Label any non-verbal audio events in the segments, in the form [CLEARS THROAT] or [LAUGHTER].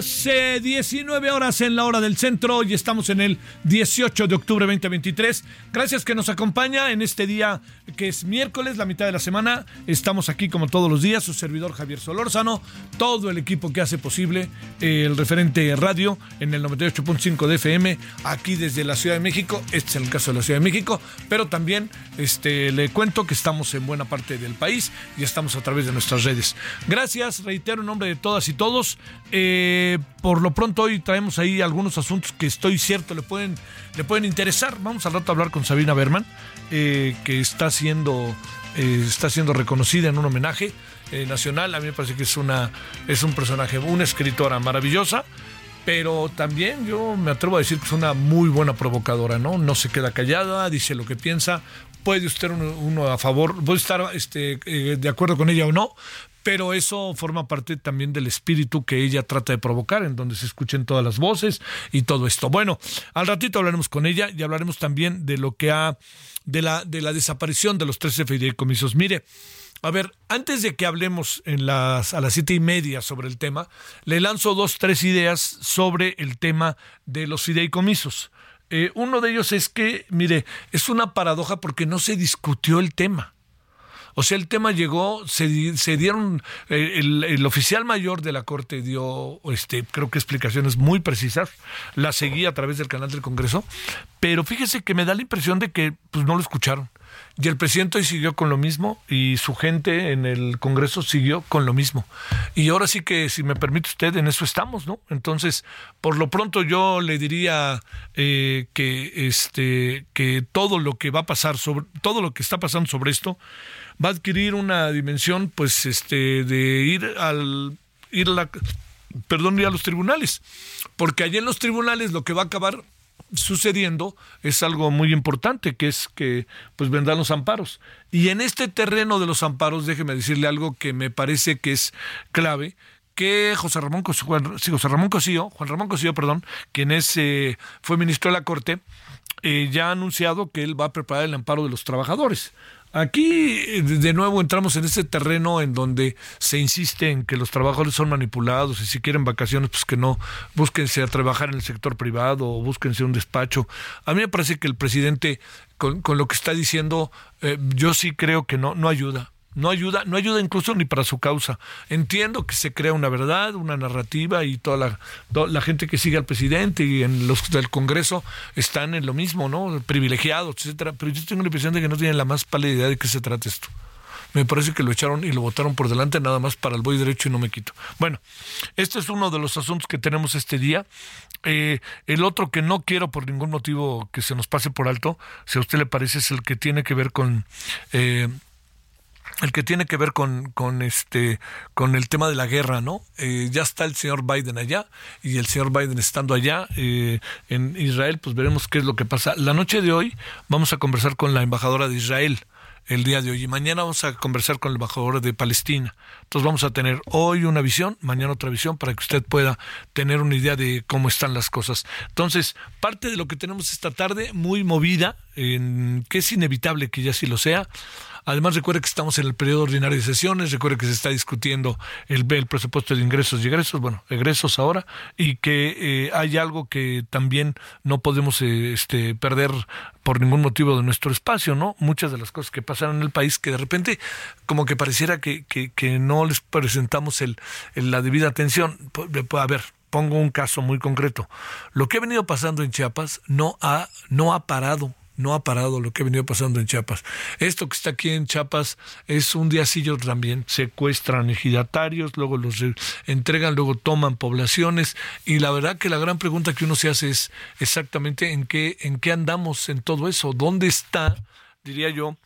Las 19 horas en la hora del centro y estamos en el 18 de octubre 2023. Gracias que nos acompaña en este día que es miércoles, la mitad de la semana. Estamos aquí como todos los días, su servidor Javier Solórzano, todo el equipo que hace posible eh, el referente radio en el 98.5 de FM, aquí desde la Ciudad de México. Este es el caso de la Ciudad de México, pero también este, le cuento que estamos en buena parte del país y estamos a través de nuestras redes. Gracias, reitero en nombre de todas y todos. Eh, por lo pronto hoy traemos ahí algunos asuntos que estoy cierto le pueden, le pueden interesar. Vamos al rato a hablar con Sabina Berman, eh, que está siendo, eh, está siendo reconocida en un homenaje nacional. A mí me parece que es, una, es un personaje, una escritora maravillosa pero también yo me atrevo a decir que es una muy buena provocadora, ¿no? No se queda callada, dice lo que piensa, puede usted uno, a favor, puede estar este, eh, de acuerdo con ella o no, pero eso forma parte también del espíritu que ella trata de provocar, en donde se escuchen todas las voces y todo esto. Bueno, al ratito hablaremos con ella y hablaremos también de lo que ha, de la, de la desaparición de los 13 fideicomisos. Mire, a ver, antes de que hablemos en las, a las siete y media sobre el tema, le lanzo dos, tres ideas sobre el tema de los fideicomisos. Eh, uno de ellos es que, mire, es una paradoja porque no se discutió el tema. O sea, el tema llegó, se, se dieron, eh, el, el, oficial mayor de la Corte dio, este, creo que explicaciones muy precisas, la seguí a través del canal del Congreso, pero fíjese que me da la impresión de que pues, no lo escucharon. Y el presidente hoy siguió con lo mismo y su gente en el Congreso siguió con lo mismo. Y ahora sí que, si me permite usted, en eso estamos, ¿no? Entonces, por lo pronto yo le diría eh, que, este, que todo lo que va a pasar sobre, todo lo que está pasando sobre esto, va a adquirir una dimensión, pues, este, de ir al, ir a la, perdón, ir a los tribunales. Porque allí en los tribunales lo que va a acabar sucediendo es algo muy importante, que es que pues vendrán los amparos. Y en este terreno de los amparos, déjeme decirle algo que me parece que es clave, que José Ramón Cosío, José Ramón Cosío, Juan Ramón Cosío, perdón, quien es, eh, fue ministro de la Corte, eh, ya ha anunciado que él va a preparar el amparo de los trabajadores. Aquí de nuevo entramos en ese terreno en donde se insiste en que los trabajadores son manipulados y si quieren vacaciones, pues que no, búsquense a trabajar en el sector privado o búsquense un despacho. A mí me parece que el presidente, con, con lo que está diciendo, eh, yo sí creo que no, no ayuda. No ayuda, no ayuda incluso ni para su causa. Entiendo que se crea una verdad, una narrativa y toda la, la gente que sigue al presidente y en los del Congreso están en lo mismo, ¿no? Privilegiados, etcétera. Pero yo tengo la impresión de que no tienen la más pálida idea de qué se trata esto. Me parece que lo echaron y lo votaron por delante nada más para el voy derecho y no me quito. Bueno, este es uno de los asuntos que tenemos este día. Eh, el otro que no quiero por ningún motivo que se nos pase por alto, si a usted le parece, es el que tiene que ver con eh, el que tiene que ver con, con este con el tema de la guerra, ¿no? Eh, ya está el señor Biden allá y el señor Biden estando allá eh, en Israel, pues veremos qué es lo que pasa. La noche de hoy vamos a conversar con la embajadora de Israel el día de hoy y mañana vamos a conversar con el embajador de Palestina. Entonces vamos a tener hoy una visión, mañana otra visión para que usted pueda tener una idea de cómo están las cosas. Entonces, parte de lo que tenemos esta tarde muy movida, en, que es inevitable que ya sí lo sea, Además, recuerde que estamos en el periodo ordinario de sesiones, recuerde que se está discutiendo el, el presupuesto de ingresos y egresos, bueno, egresos ahora, y que eh, hay algo que también no podemos eh, este, perder por ningún motivo de nuestro espacio, ¿no? Muchas de las cosas que pasaron en el país que de repente como que pareciera que, que, que no les presentamos el, la debida atención. A ver, pongo un caso muy concreto. Lo que ha venido pasando en Chiapas no ha, no ha parado no ha parado lo que ha venido pasando en Chiapas. Esto que está aquí en Chiapas es un diacillo también. Secuestran ejidatarios, luego los entregan, luego toman poblaciones. Y la verdad que la gran pregunta que uno se hace es exactamente en qué, en qué andamos en todo eso. ¿Dónde está, diría yo,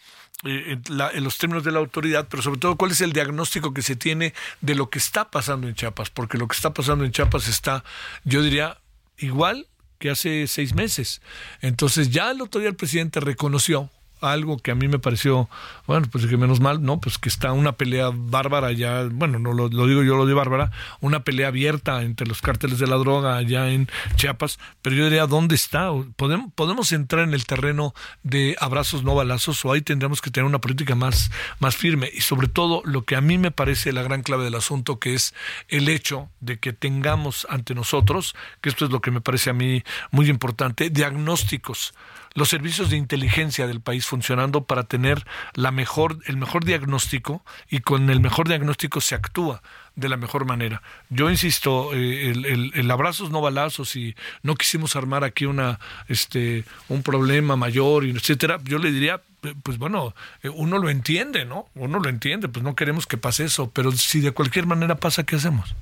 eh, en, los términos de la autoridad, pero sobre todo cuál es el diagnóstico que se tiene de lo que está pasando en Chiapas, porque lo que está pasando en Chiapas está, yo diría, igual que hace seis meses. Entonces ya el otro día el presidente reconoció algo que a mí me pareció, bueno, pues que menos mal, ¿no? Pues que está una pelea bárbara ya, bueno, no lo, digo yo, lo de bárbara, una pelea abierta entre los cárteles de la droga allá en Chiapas, pero yo diría, ¿dónde está? ¿Podemos, podemos entrar en el terreno de abrazos no balazos o ahí tendríamos que tener una política más, más firme y sobre todo lo que a mí me parece la gran clave del asunto, que es el hecho de que tengamos ante nosotros, que esto es lo que me parece a mí muy importante, diagnósticos los servicios de inteligencia del país funcionando para tener la mejor, el mejor diagnóstico y con el mejor diagnóstico se actúa de la mejor manera. Yo insisto, eh, el, el, abrazos no balazos y no quisimos armar aquí una, este, un problema mayor, etcétera. Yo le diría, pues bueno, eh, uno lo entiende, ¿no? Uno lo entiende, pues no queremos que pase eso, pero si de cualquier manera pasa, ¿qué hacemos?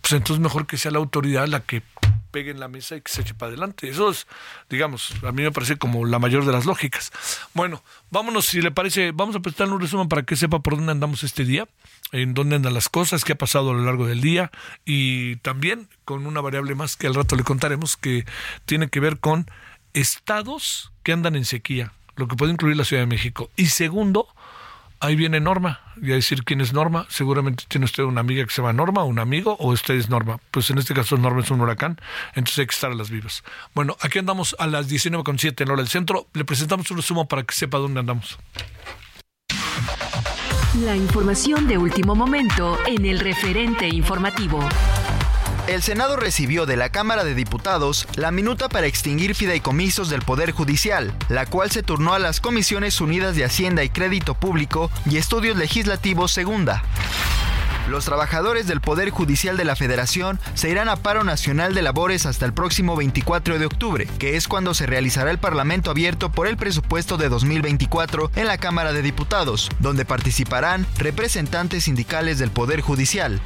Pues entonces mejor que sea la autoridad la que pegue en la mesa y que se eche para adelante. Eso es, digamos, a mí me parece como la mayor de las lógicas. Bueno, vámonos, si le parece, vamos a presentarle un resumen para que sepa por dónde andamos este día, en dónde andan las cosas, qué ha pasado a lo largo del día y también con una variable más que al rato le contaremos que tiene que ver con estados que andan en sequía, lo que puede incluir la Ciudad de México. Y segundo, ahí viene Norma. Y a decir quién es Norma, seguramente tiene usted una amiga que se llama Norma, un amigo, o usted es Norma. Pues en este caso Norma es un huracán, entonces hay que estar a las vivas. Bueno, aquí andamos a las 19.7 en hora del centro. Le presentamos un resumen para que sepa dónde andamos. La información de último momento en el referente informativo el Senado recibió de la Cámara de Diputados la minuta para extinguir fideicomisos del Poder Judicial, la cual se turnó a las Comisiones Unidas de Hacienda y Crédito Público y Estudios Legislativos Segunda. Los trabajadores del Poder Judicial de la Federación se irán a paro nacional de labores hasta el próximo 24 de octubre, que es cuando se realizará el Parlamento abierto por el presupuesto de 2024 en la Cámara de Diputados, donde participarán representantes sindicales del Poder Judicial.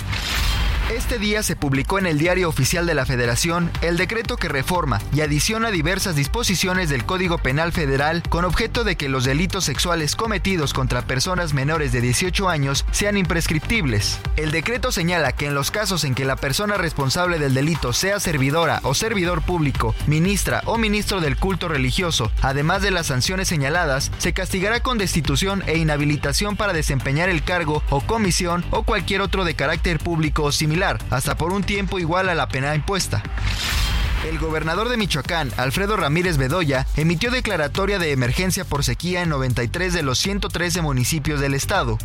Este día se publicó en el Diario Oficial de la Federación el decreto que reforma y adiciona diversas disposiciones del Código Penal Federal con objeto de que los delitos sexuales cometidos contra personas menores de 18 años sean imprescriptibles. El decreto señala que en los casos en que la persona responsable del delito sea servidora o servidor público, ministra o ministro del culto religioso, además de las sanciones señaladas, se castigará con destitución e inhabilitación para desempeñar el cargo o comisión o cualquier otro de carácter público o similar hasta por un tiempo igual a la pena impuesta. El gobernador de Michoacán, Alfredo Ramírez Bedoya, emitió declaratoria de emergencia por sequía en 93 de los 113 municipios del estado.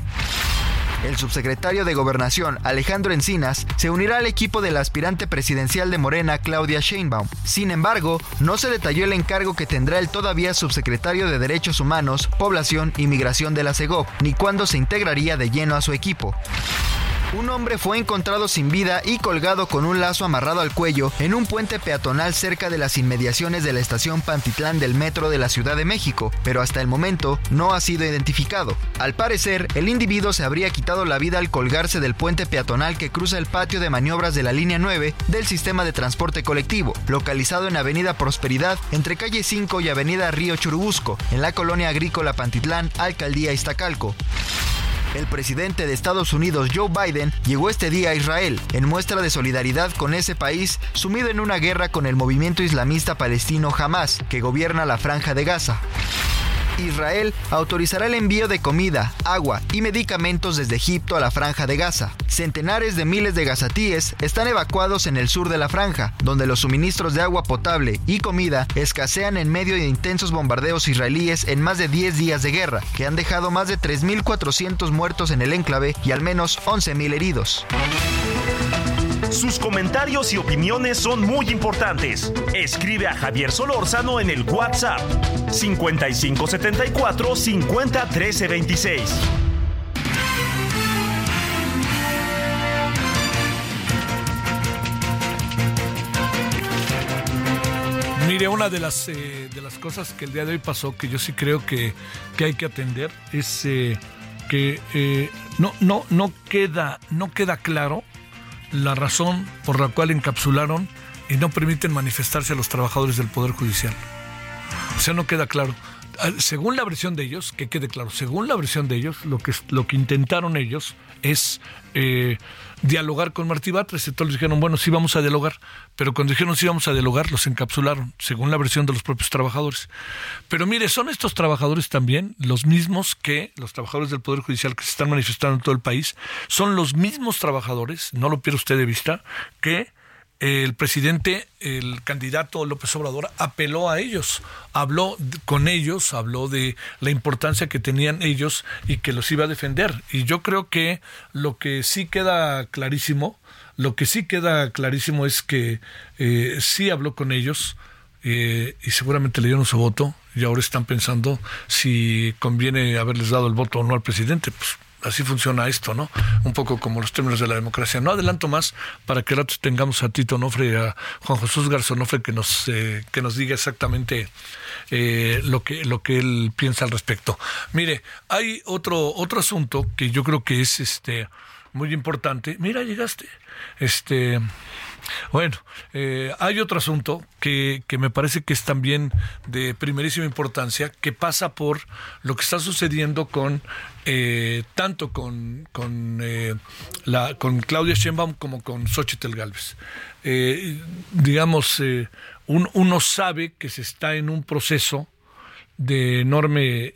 El subsecretario de Gobernación, Alejandro Encinas, se unirá al equipo del aspirante presidencial de Morena, Claudia Sheinbaum. Sin embargo, no se detalló el encargo que tendrá el todavía subsecretario de Derechos Humanos, Población y Migración de la CEGOP, ni cuándo se integraría de lleno a su equipo. Un hombre fue encontrado sin vida y colgado con un lazo amarrado al cuello en un puente peatonal cerca de las inmediaciones de la estación Pantitlán del metro de la Ciudad de México, pero hasta el momento no ha sido identificado. Al parecer, el individuo se habría quitado la vida al colgarse del puente peatonal que cruza el patio de maniobras de la línea 9 del sistema de transporte colectivo, localizado en Avenida Prosperidad entre calle 5 y Avenida Río Churubusco, en la colonia agrícola Pantitlán, Alcaldía Iztacalco. El presidente de Estados Unidos, Joe Biden, llegó este día a Israel en muestra de solidaridad con ese país sumido en una guerra con el movimiento islamista palestino Hamas, que gobierna la franja de Gaza. Israel autorizará el envío de comida, agua y medicamentos desde Egipto a la franja de Gaza. Centenares de miles de gazatíes están evacuados en el sur de la franja, donde los suministros de agua potable y comida escasean en medio de intensos bombardeos israelíes en más de 10 días de guerra, que han dejado más de 3.400 muertos en el enclave y al menos 11.000 heridos. Sus comentarios y opiniones son muy importantes. Escribe a Javier Solórzano en el WhatsApp 5574 50 13 26. Mire, una de las, eh, de las cosas que el día de hoy pasó, que yo sí creo que, que hay que atender, es eh, que eh, no, no, no, queda, no queda claro la razón por la cual encapsularon y no permiten manifestarse a los trabajadores del Poder Judicial. O sea, no queda claro. Ah, según la versión de ellos, que quede claro, según la versión de ellos, lo que, lo que intentaron ellos es eh, dialogar con Martí Batres. Entonces dijeron, bueno, sí vamos a dialogar, pero cuando dijeron sí vamos a dialogar, los encapsularon, según la versión de los propios trabajadores. Pero mire, son estos trabajadores también los mismos que los trabajadores del Poder Judicial que se están manifestando en todo el país, son los mismos trabajadores, no lo pierda usted de vista, que el presidente, el candidato López Obrador, apeló a ellos, habló con ellos, habló de la importancia que tenían ellos y que los iba a defender. Y yo creo que lo que sí queda clarísimo, lo que sí queda clarísimo es que eh, sí habló con ellos eh, y seguramente le dieron su voto y ahora están pensando si conviene haberles dado el voto o no al presidente. Pues así funciona esto, ¿no? Un poco como los términos de la democracia. No adelanto más para que rato tengamos a Tito Nofre y a Juan Jesús Garzonofre que nos, eh, que nos diga exactamente eh, lo, que, lo que él piensa al respecto. Mire, hay otro, otro asunto que yo creo que es este muy importante. Mira, llegaste. Este. Bueno, eh, hay otro asunto que, que, me parece que es también de primerísima importancia, que pasa por lo que está sucediendo con eh, tanto con, con, eh, con Claudia Sheinbaum como con Xochitl Galvez. Eh, digamos, uno sabe que se está en un proceso de enorme,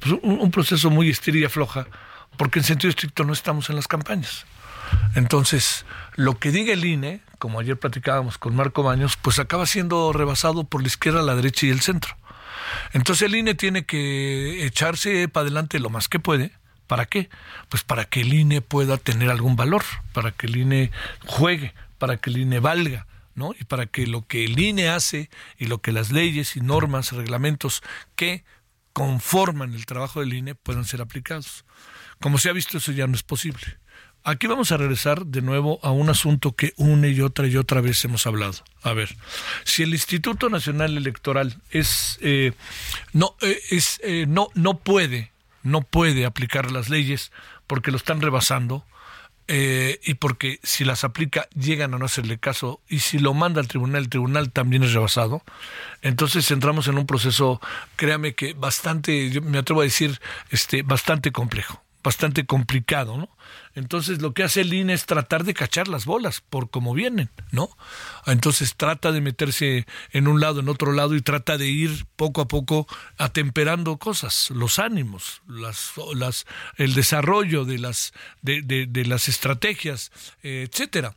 pues un, un, proceso muy estiria floja, porque en sentido estricto no estamos en las campañas. Entonces, lo que diga el INE, como ayer platicábamos con Marco Baños, pues acaba siendo rebasado por la izquierda, la derecha y el centro. Entonces el INE tiene que echarse para adelante lo más que puede. ¿Para qué? Pues para que el INE pueda tener algún valor, para que el INE juegue, para que el INE valga. ¿no? Y para que lo que el INE hace y lo que las leyes y normas, reglamentos que conforman el trabajo del INE puedan ser aplicados. Como se ha visto, eso ya no es posible. Aquí vamos a regresar de nuevo a un asunto que una y otra y otra vez hemos hablado. A ver, si el Instituto Nacional Electoral es eh, no eh, es eh, no no puede no puede aplicar las leyes porque lo están rebasando y porque si las aplica llegan a no hacerle caso y si lo manda al tribunal el tribunal también es rebasado entonces entramos en un proceso créame que bastante yo me atrevo a decir este bastante complejo bastante complicado, ¿no? Entonces lo que hace el INE es tratar de cachar las bolas por cómo vienen, ¿no? Entonces trata de meterse en un lado, en otro lado y trata de ir poco a poco atemperando cosas, los ánimos, las, las, el desarrollo de las, de, de, de las estrategias, etcétera.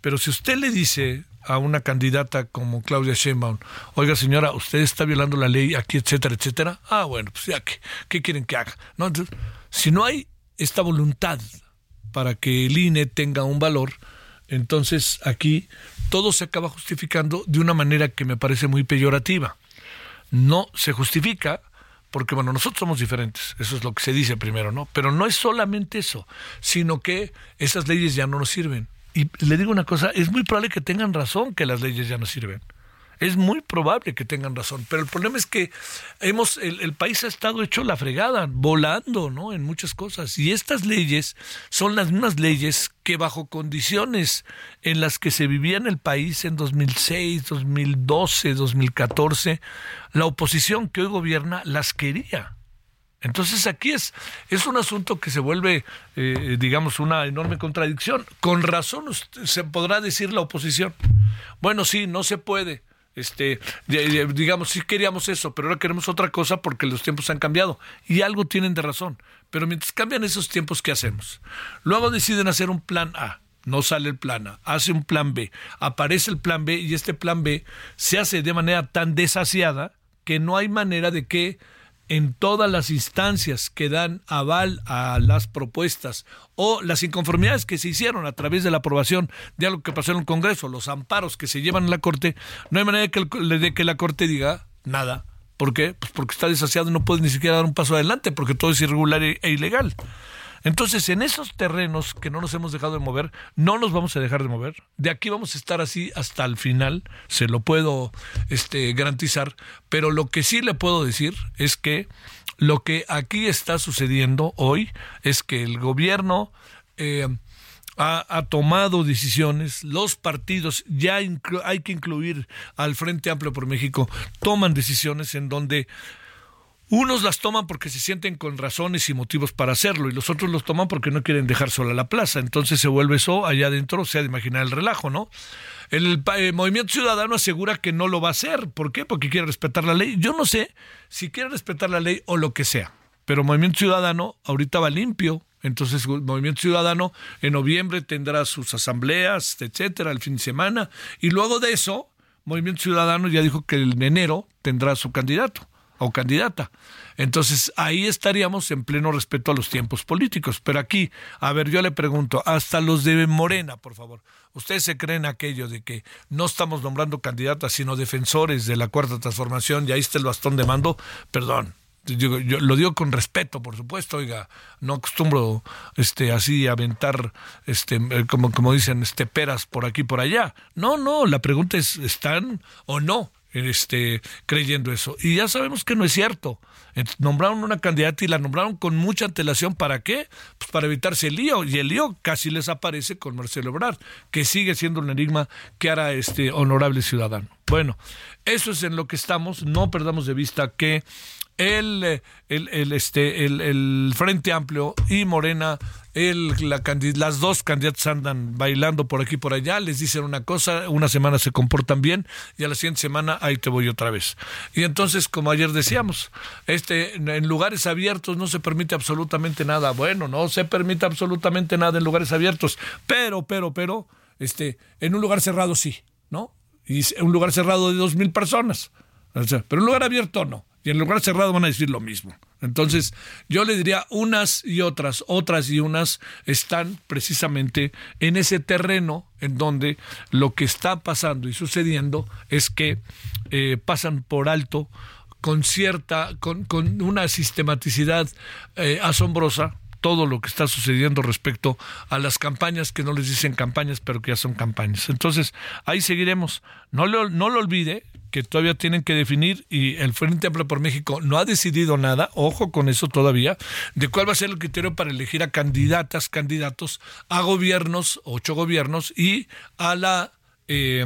Pero si usted le dice a una candidata como Claudia Sheinbaum, oiga señora, usted está violando la ley aquí, etcétera, etcétera, ah, bueno, pues ya, ¿qué, qué quieren que haga? ¿No? Entonces, si no hay esta voluntad para que el INE tenga un valor, entonces aquí todo se acaba justificando de una manera que me parece muy peyorativa. No se justifica porque bueno, nosotros somos diferentes, eso es lo que se dice primero, ¿no? Pero no es solamente eso, sino que esas leyes ya no nos sirven. Y le digo una cosa, es muy probable que tengan razón que las leyes ya no sirven. Es muy probable que tengan razón, pero el problema es que hemos el, el, país ha estado hecho la fregada, volando, ¿no? En muchas cosas. Y estas leyes son las mismas leyes que bajo condiciones en las que se vivía en el país en 2006, 2012, 2014, la oposición que hoy gobierna las quería. Entonces aquí es, es un asunto que se vuelve, eh, digamos, una enorme contradicción. Con razón se podrá decir la oposición. Bueno, sí, no se puede este, digamos, sí queríamos eso, pero ahora queremos otra cosa porque los tiempos han cambiado. Y algo tienen de razón. Pero mientras cambian esos tiempos, ¿qué hacemos? Luego deciden hacer un plan A. No sale el plan A, hace un plan B, aparece el plan B y este plan B se hace de manera tan desasiada que no hay manera de que en todas las instancias que dan aval a las propuestas o las inconformidades que se hicieron a través de la aprobación de algo que pasó en el Congreso, los amparos que se llevan a la Corte, no hay manera de que, de que la Corte diga nada. ¿Por qué? Pues porque está desasiado y no puede ni siquiera dar un paso adelante porque todo es irregular e, e ilegal. Entonces, en esos terrenos que no nos hemos dejado de mover, no nos vamos a dejar de mover. De aquí vamos a estar así hasta el final, se lo puedo este, garantizar. Pero lo que sí le puedo decir es que lo que aquí está sucediendo hoy es que el gobierno eh, ha, ha, tomado decisiones, los partidos, ya hay que incluir al Frente Amplio por México, toman decisiones en donde unos las toman porque se sienten con razones y motivos para hacerlo y los otros los toman porque no quieren dejar sola la plaza. Entonces se vuelve eso allá adentro, o sea, de imaginar el relajo, ¿no? El, eh, Movimiento Ciudadano asegura que no lo va a hacer. ¿Por qué? Porque quiere respetar la ley. Yo no sé si quiere respetar la ley o lo que sea, pero Movimiento Ciudadano ahorita va limpio. Entonces, Movimiento Ciudadano en noviembre tendrá sus asambleas, etcétera, el fin de semana. Y luego de eso, Movimiento Ciudadano ya dijo que en enero tendrá su candidato o candidata. Entonces ahí estaríamos en pleno respeto a los tiempos políticos. Pero aquí, a ver, yo le pregunto, hasta los de Morena, por favor, ¿ustedes se creen aquello de que no estamos nombrando candidatas, sino defensores de la cuarta transformación y ahí está el bastón de mando? Perdón. Yo, lo digo con respeto, por supuesto, oiga, no acostumbro este así aventar este eh, como como dicen este peras por aquí por allá. No, no, la pregunta es ¿están o no este, creyendo eso. Y ya sabemos que no es cierto. Nombraron una candidata y la nombraron con mucha antelación. ¿Para qué? Pues para evitarse el lío. Y el lío casi les aparece con Marcelo Ebrard, que sigue siendo un enigma que hará este honorable ciudadano. Bueno, eso es en lo que estamos. No perdamos de vista que el, eh, el, el, este, el, el Frente Amplio y Morena el, la, las dos candidatas andan bailando por aquí y por allá, les dicen una cosa, una semana se comportan bien y a la siguiente semana ahí te voy otra vez. Y entonces, como ayer decíamos, este, en lugares abiertos no se permite absolutamente nada. Bueno, no se permite absolutamente nada en lugares abiertos, pero, pero, pero, este, en un lugar cerrado sí, ¿no? Y un lugar cerrado de dos mil personas. pero un lugar abierto no. Y en lugar cerrado van a decir lo mismo. Entonces, yo le diría unas y otras, otras y unas están precisamente en ese terreno en donde lo que está pasando y sucediendo es que eh, pasan por alto con cierta, con, con una sistematicidad eh, asombrosa, todo lo que está sucediendo respecto a las campañas que no les dicen campañas, pero que ya son campañas. Entonces, ahí seguiremos. No lo, no lo olvide, que todavía tienen que definir y el Frente Amplio por México no ha decidido nada, ojo con eso todavía, de cuál va a ser el criterio para elegir a candidatas, candidatos a gobiernos, ocho gobiernos y a la eh,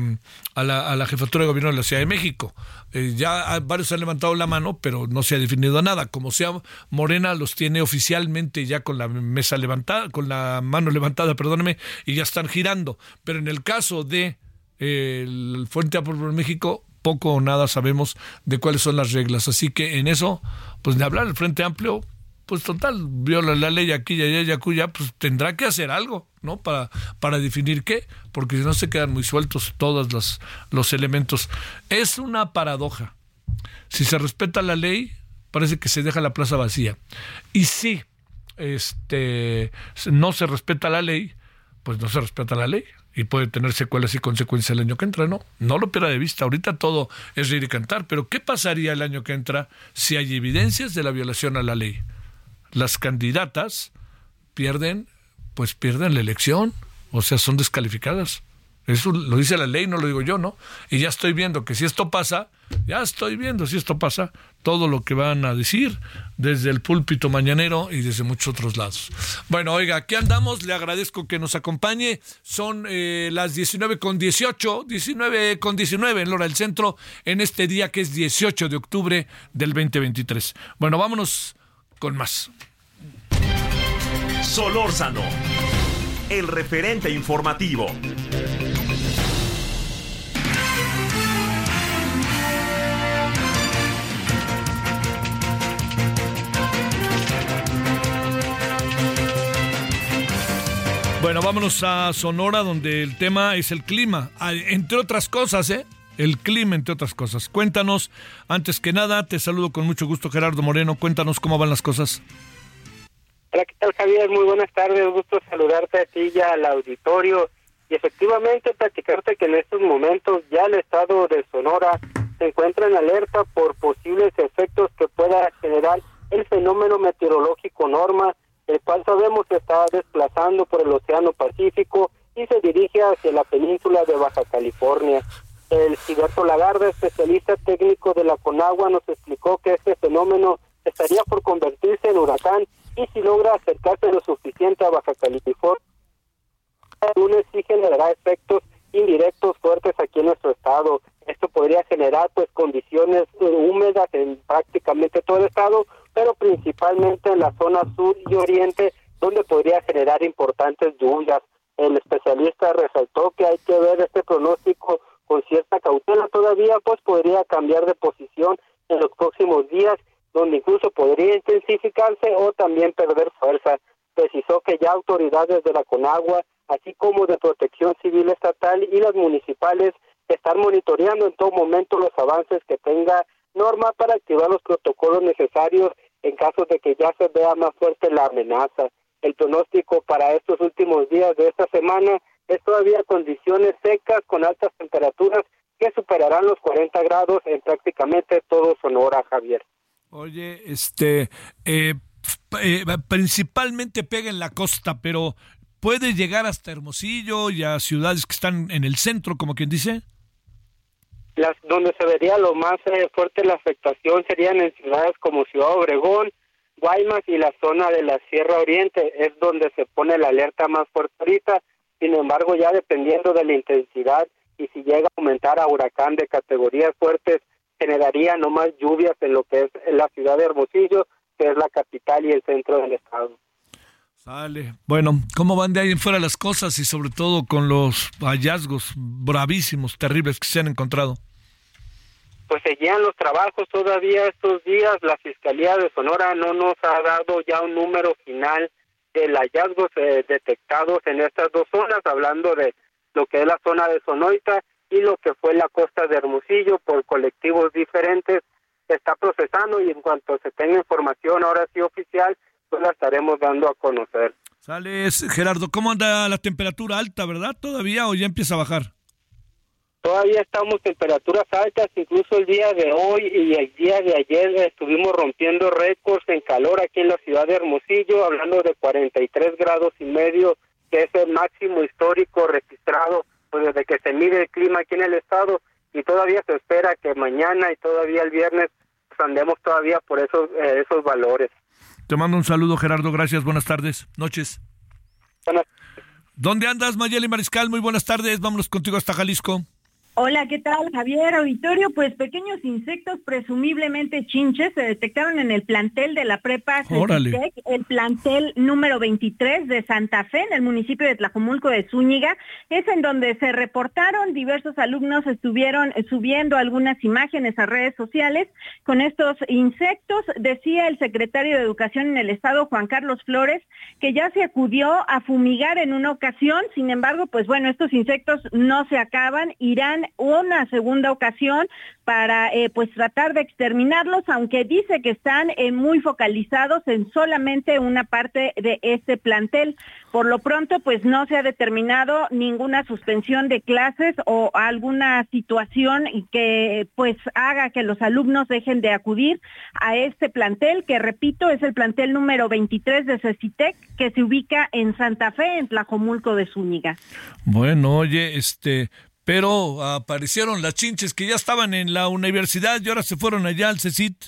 a, la, a, la, jefatura de gobierno de la Ciudad de México. Eh, ya varios han levantado la mano, pero no se ha definido nada. Como sea, Morena los tiene oficialmente ya con la mesa levantada, con la mano levantada, perdóneme, y ya están girando. Pero en el caso de eh, el Amplio por México, poco o nada sabemos de cuáles son las reglas. Así que en eso, pues de hablar el Frente Amplio, pues total, viola la ley aquí y allá y acuya, pues tendrá que hacer algo, ¿no? Para, para definir qué, porque si no se quedan muy sueltos todos los, los elementos. Es una paradoja. Si se respeta la ley, parece que se deja la plaza vacía. Y si este, no se respeta la ley, pues no se respeta la ley y puede tener secuelas y consecuencias el año que entra, ¿no? No lo pierda de vista, ahorita todo es reír y cantar, pero ¿qué pasaría el año que entra si hay evidencias de la violación a la ley? Las candidatas pierden, pues pierden la elección, o sea, son descalificadas. Eso lo dice la ley, no lo digo yo, ¿no? Y ya estoy viendo que si esto pasa, ya estoy viendo si esto pasa, todo lo que van a decir desde el púlpito mañanero y desde muchos otros lados. Bueno, oiga, aquí andamos, le agradezco que nos acompañe. Son eh, las 19 con 18, 19 con 19 en Lora del Centro, en este día que es 18 de octubre del 2023. Bueno, vámonos con más. Solórzano, el referente informativo. Bueno, vámonos a Sonora, donde el tema es el clima, ah, entre otras cosas, ¿eh? El clima, entre otras cosas. Cuéntanos, antes que nada, te saludo con mucho gusto, Gerardo Moreno. Cuéntanos cómo van las cosas. Hola, ¿qué tal, Javier? Muy buenas tardes. Gusto saludarte a ti y al auditorio. Y efectivamente, platicarte que en estos momentos ya el estado de Sonora se encuentra en alerta por posibles efectos que pueda generar el fenómeno meteorológico Norma el cual sabemos que está desplazando por el Océano Pacífico y se dirige hacia la península de Baja California. El Gilberto Lagarde, especialista técnico de la Conagua, nos explicó que este fenómeno estaría por convertirse en huracán y si logra acercarse lo suficiente a Baja California, el lunes sí generará efectos indirectos fuertes aquí en nuestro estado. Esto podría generar pues condiciones húmedas en prácticamente todo el estado, pero principalmente en la zona sur y oriente, donde podría generar importantes lluvias. El especialista resaltó que hay que ver este pronóstico con cierta cautela todavía, pues podría cambiar de posición en los próximos días, donde incluso podría intensificarse o también perder fuerza. Precisó que ya autoridades de la Conagua, así como de Protección Civil Estatal y las municipales, están monitoreando en todo momento los avances que tenga norma para activar los protocolos necesarios en caso de que ya se vea más fuerte la amenaza. El pronóstico para estos últimos días de esta semana es todavía condiciones secas con altas temperaturas que superarán los 40 grados en prácticamente todo Sonora, Javier. Oye, este, eh, eh, principalmente pega en la costa, pero ¿puede llegar hasta Hermosillo y a ciudades que están en el centro, como quien dice? Las, donde se vería lo más eh, fuerte la afectación serían en ciudades como Ciudad Obregón, Guaymas y la zona de la Sierra Oriente, es donde se pone la alerta más fuerte ahorita. Sin embargo, ya dependiendo de la intensidad y si llega a aumentar a huracán de categorías fuertes, generaría no más lluvias en lo que es la ciudad de Hermosillo, que es la capital y el centro del estado. Sale. Bueno, ¿cómo van de ahí en fuera las cosas y sobre todo con los hallazgos bravísimos, terribles que se han encontrado? pues seguían los trabajos todavía estos días. La Fiscalía de Sonora no nos ha dado ya un número final de hallazgos eh, detectados en estas dos zonas, hablando de lo que es la zona de Sonoita y lo que fue la costa de Hermosillo por colectivos diferentes. Está procesando y en cuanto se tenga información ahora sí oficial, pues la estaremos dando a conocer. Sales, Gerardo, ¿cómo anda la temperatura alta, verdad? ¿Todavía o ya empieza a bajar? Todavía estamos temperaturas altas, incluso el día de hoy y el día de ayer estuvimos rompiendo récords en calor aquí en la ciudad de Hermosillo, hablando de 43 grados y medio, que es el máximo histórico registrado pues, desde que se mide el clima aquí en el estado y todavía se espera que mañana y todavía el viernes pues, andemos todavía por esos, eh, esos valores. Te mando un saludo Gerardo, gracias, buenas tardes, noches. Buenas. ¿Dónde andas Mayeli Mariscal? Muy buenas tardes, vámonos contigo hasta Jalisco. Hola, ¿qué tal, Javier Auditorio? Pues pequeños insectos, presumiblemente chinches, se detectaron en el plantel de la prepa Cetitec, el plantel número 23 de Santa Fe, en el municipio de Tlajomulco de Zúñiga. Es en donde se reportaron, diversos alumnos estuvieron subiendo algunas imágenes a redes sociales con estos insectos. Decía el secretario de Educación en el Estado, Juan Carlos Flores, que ya se acudió a fumigar en una ocasión. Sin embargo, pues bueno, estos insectos no se acaban, irán una segunda ocasión para eh, pues tratar de exterminarlos, aunque dice que están eh, muy focalizados en solamente una parte de este plantel. Por lo pronto, pues no se ha determinado ninguna suspensión de clases o alguna situación que pues haga que los alumnos dejen de acudir a este plantel, que repito, es el plantel número 23 de CECITEC, que se ubica en Santa Fe, en Tlajomulco de Zúñiga. Bueno, oye, este, pero aparecieron las chinches que ya estaban en la universidad y ahora se fueron allá al CECIT.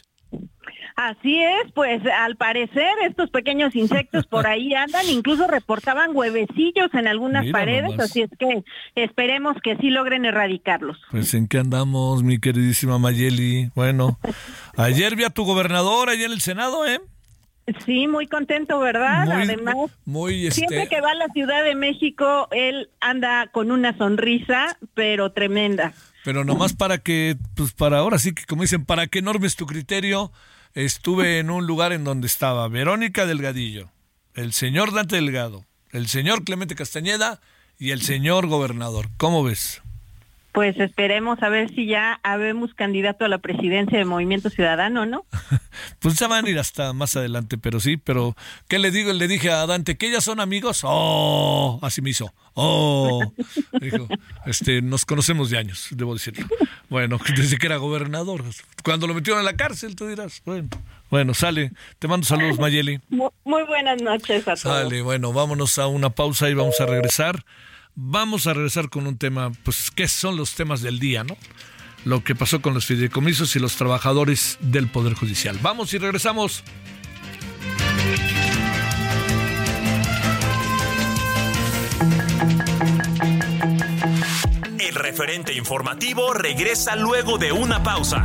Así es, pues al parecer estos pequeños insectos por ahí [LAUGHS] andan, incluso reportaban huevecillos en algunas paredes, así es que esperemos que sí logren erradicarlos. Pues en qué andamos, mi queridísima Mayeli. Bueno, ayer vi a tu gobernador allá en el Senado, ¿eh? Sí, muy contento, ¿verdad? Además, muy, este siempre que va a la Ciudad de México, él anda con una sonrisa, pero tremenda. Pero nomás para que, pues para ahora sí que, como dicen, para que normes tu criterio, estuve en un lugar en donde estaba Verónica Delgadillo, el señor Dante Delgado, el señor Clemente Castañeda y el señor gobernador. ¿Cómo ves? Pues esperemos a ver si ya habemos candidato a la presidencia de Movimiento Ciudadano, ¿no? [LAUGHS] pues ya van a ir hasta más adelante, pero sí, pero ¿qué le digo? Le dije a Dante que ellas son amigos. Oh, así me hizo. Oh, [LAUGHS] dijo, este, nos conocemos de años, debo decirlo. Bueno, [LAUGHS] desde que era gobernador. Cuando lo metieron en la cárcel, tú dirás, bueno. Bueno, sale. Te mando saludos, Mayeli. Muy, buenas noches a todos. Sale, bueno, vámonos a una pausa y vamos a regresar. Vamos a regresar con un tema, pues, ¿qué son los temas del día, no? Lo que pasó con los fideicomisos y los trabajadores del Poder Judicial. Vamos y regresamos. El referente informativo regresa luego de una pausa.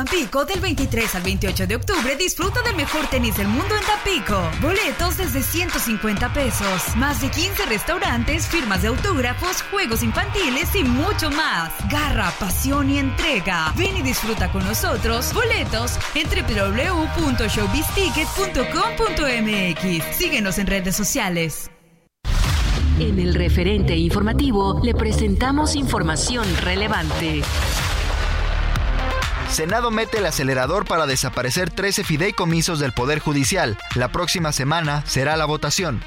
Tampico del 23 al 28 de octubre disfruta del mejor tenis del mundo en Tampico. Boletos desde 150 pesos. Más de 15 restaurantes, firmas de autógrafos, juegos infantiles y mucho más. Garra, pasión y entrega. Ven y disfruta con nosotros. Boletos en www.showbizticket.com.mx. Síguenos en redes sociales. En el referente informativo le presentamos información relevante. Senado mete el acelerador para desaparecer 13 fideicomisos del Poder Judicial. La próxima semana será la votación.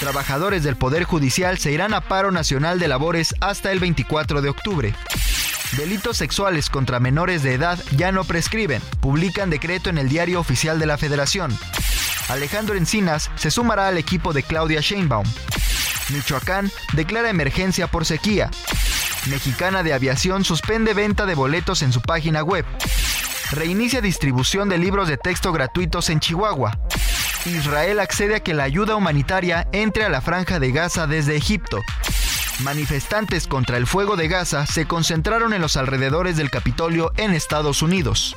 Trabajadores del Poder Judicial se irán a paro nacional de labores hasta el 24 de octubre. Delitos sexuales contra menores de edad ya no prescriben. Publican decreto en el Diario Oficial de la Federación. Alejandro Encinas se sumará al equipo de Claudia Sheinbaum. Michoacán declara emergencia por sequía. Mexicana de Aviación suspende venta de boletos en su página web. Reinicia distribución de libros de texto gratuitos en Chihuahua. Israel accede a que la ayuda humanitaria entre a la franja de Gaza desde Egipto. Manifestantes contra el fuego de Gaza se concentraron en los alrededores del Capitolio en Estados Unidos.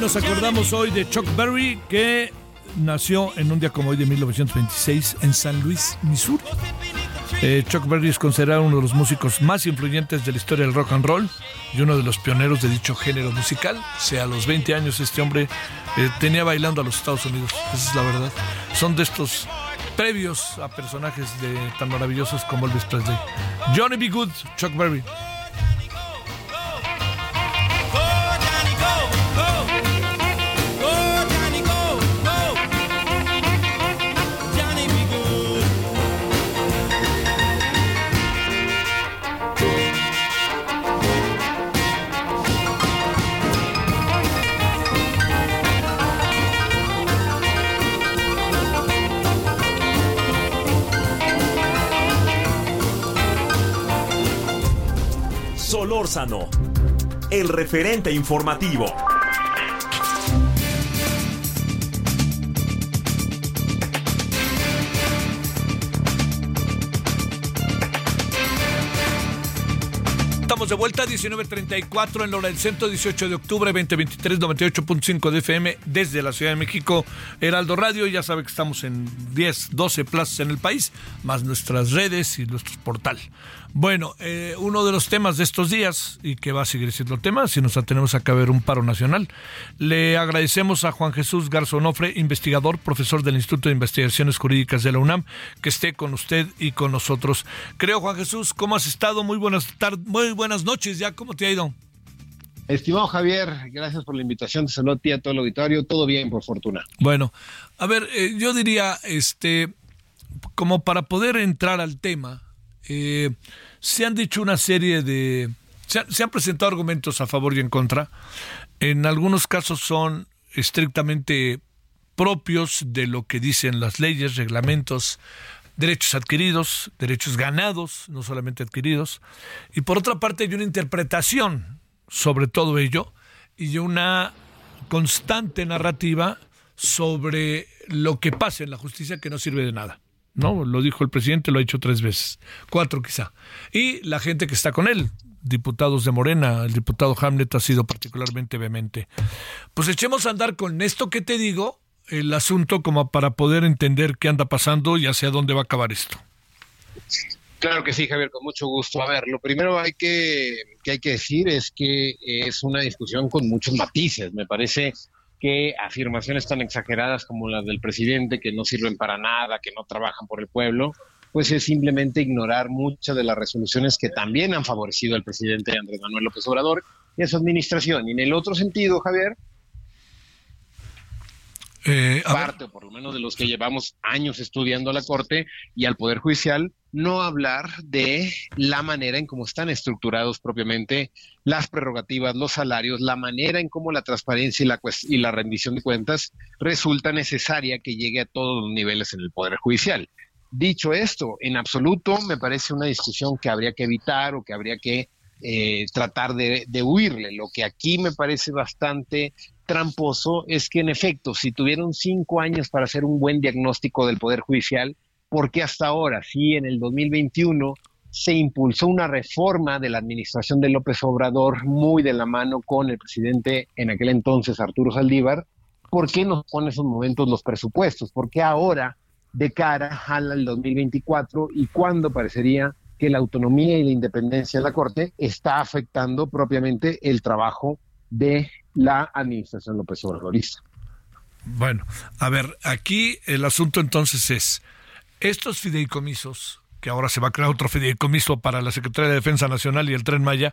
Nos acordamos hoy de Chuck Berry, que nació en un día como hoy de 1926 en San Luis, Missouri. Eh, Chuck Berry es considerado uno de los músicos más influyentes de la historia del rock and roll y uno de los pioneros de dicho género musical. O sea, a los 20 años este hombre eh, tenía bailando a los Estados Unidos, esa es la verdad. Son de estos previos a personajes de, tan maravillosos como Elvis Presley. Johnny B. Good, Chuck Berry. Solórzano, el referente informativo. estamos de vuelta, 19.34 en hora del centro, 18 de octubre 2023, 98.5 de FM desde la Ciudad de México, Heraldo Radio. Ya sabe que estamos en 10, 12 plazas en el país, más nuestras redes y nuestro portal. Bueno, eh, uno de los temas de estos días, y que va a seguir siendo tema, si nos atenemos a caber un paro nacional, le agradecemos a Juan Jesús Garzonofre, investigador, profesor del Instituto de Investigaciones Jurídicas de la UNAM, que esté con usted y con nosotros. Creo, Juan Jesús, ¿cómo has estado? Muy buenas tardes, muy buenas noches ya, ¿cómo te ha ido? Estimado Javier, gracias por la invitación. Te saludo a ti, a todo el auditorio. Todo bien, por fortuna. Bueno, a ver, eh, yo diría, este, como para poder entrar al tema, eh, se han dicho una serie de... Se, han presentado argumentos a favor y en contra. En algunos casos son estrictamente propios de lo que dicen las leyes, reglamentos, derechos adquiridos, derechos ganados, no solamente adquiridos. Y por otra parte hay una interpretación sobre todo ello y una constante narrativa sobre lo que pasa en la justicia que no sirve de nada. ¿No? Lo dijo el presidente, lo ha dicho tres veces, cuatro quizá. Y la gente que está con él, diputados de Morena, el diputado Hamlet ha sido particularmente vehemente. Pues echemos a andar con esto que te digo, el asunto como para poder entender qué anda pasando y hacia dónde va a acabar esto. Claro que sí, Javier, con mucho gusto. A ver, lo primero hay que, que hay que decir es que es una discusión con muchos matices. Me parece que afirmaciones tan exageradas como las del presidente, que no sirven para nada, que no trabajan por el pueblo, pues es simplemente ignorar muchas de las resoluciones que también han favorecido al presidente Andrés Manuel López Obrador y a su administración. Y en el otro sentido, Javier, eh, parte, o por lo menos de los que llevamos años estudiando a la Corte y al Poder Judicial, no hablar de la manera en cómo están estructurados propiamente las prerrogativas, los salarios, la manera en cómo la transparencia y la, y la rendición de cuentas resulta necesaria que llegue a todos los niveles en el Poder Judicial. Dicho esto, en absoluto me parece una discusión que habría que evitar o que habría que eh, tratar de, huirle. Lo que aquí me parece bastante tramposo es que, en efecto, si tuvieron cinco años para hacer un buen diagnóstico del Poder Judicial, porque hasta ahora, sí, en el 2021 se impulsó una reforma de la administración de López Obrador muy de la mano con el presidente en aquel entonces, Arturo Saldívar, ¿por qué no pone esos momentos los presupuestos? ¿Por qué ahora, de cara al 2024 y cuándo parecería que la autonomía y la independencia de la Corte está afectando propiamente el trabajo de la administración López Obradorista? Bueno, a ver, aquí el asunto entonces es estos fideicomisos, que ahora se va a crear otro fideicomiso para la Secretaría de Defensa Nacional y el Tren Maya,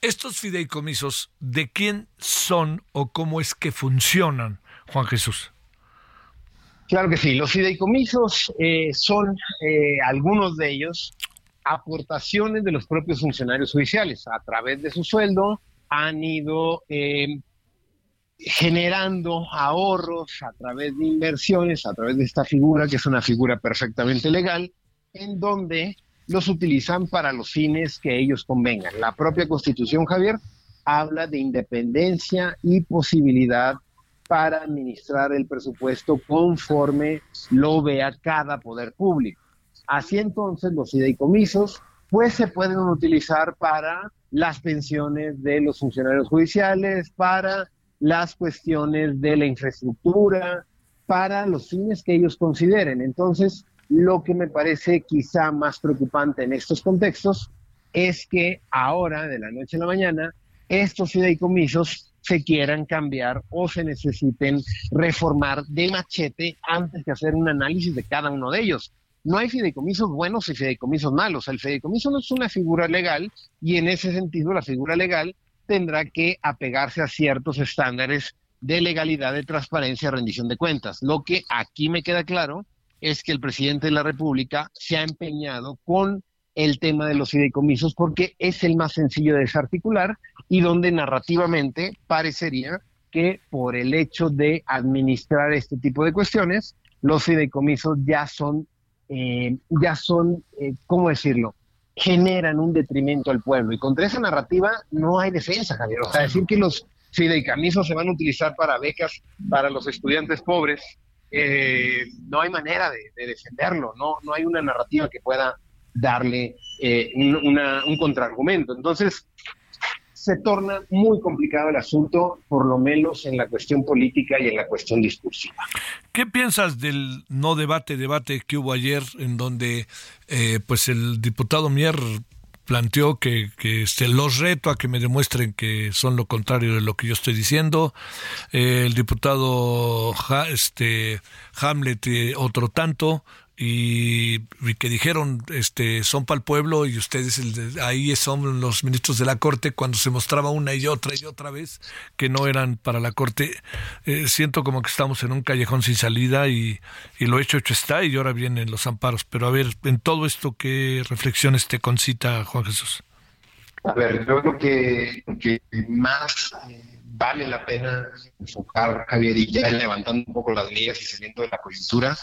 estos fideicomisos, ¿de quién son o cómo es que funcionan, Juan Jesús? Claro que sí, los fideicomisos eh, son eh, algunos de ellos aportaciones de los propios funcionarios judiciales. A través de su sueldo han ido eh, generando ahorros a través de inversiones, a través de esta figura, que es una figura perfectamente legal, en donde los utilizan para los fines que ellos convengan. La propia Constitución, Javier, habla de independencia y posibilidad para administrar el presupuesto conforme lo vea cada poder público. Así entonces los fideicomisos pues se pueden utilizar para las pensiones de los funcionarios judiciales, para las cuestiones de la infraestructura para los fines que ellos consideren. Entonces, lo que me parece quizá más preocupante en estos contextos es que ahora, de la noche a la mañana, estos fideicomisos se quieran cambiar o se necesiten reformar de machete antes de hacer un análisis de cada uno de ellos. No hay fideicomisos buenos y fideicomisos malos. El fideicomiso no es una figura legal y en ese sentido la figura legal tendrá que apegarse a ciertos estándares de legalidad, de transparencia, rendición de cuentas. Lo que aquí me queda claro es que el presidente de la República se ha empeñado con el tema de los fideicomisos porque es el más sencillo de desarticular y donde narrativamente parecería que por el hecho de administrar este tipo de cuestiones, los fideicomisos ya son, eh, ya son, eh, ¿cómo decirlo? generan un detrimento al pueblo. Y contra esa narrativa no hay defensa, Javier. O sea, decir que los fideicomisos se van a utilizar para becas para los estudiantes pobres, eh, no hay manera de, defenderlo, no, no hay una narrativa que pueda darle eh, un contraargumento. Entonces, se torna muy complicado el asunto, por lo menos en la cuestión política y en la cuestión discursiva. ¿Qué piensas del no debate, debate que hubo ayer en donde eh, pues el diputado Mier planteó que, este, los reto a que me demuestren que son lo contrario de lo que yo estoy diciendo. Eh, el diputado este, Hamlet, eh, otro tanto y, que dijeron este son para el pueblo y ustedes ahí son los ministros de la corte cuando se mostraba una y otra y otra vez que no eran para la corte. Eh, siento como que estamos en un callejón sin salida y, lo hecho hecho está y ahora vienen los amparos. Pero a ver en todo esto qué reflexiones te concita Juan Jesús a ver yo creo que, más eh, vale la pena enfocar Javier y ya levantando un poco las líneas y saliendo de la coyuntura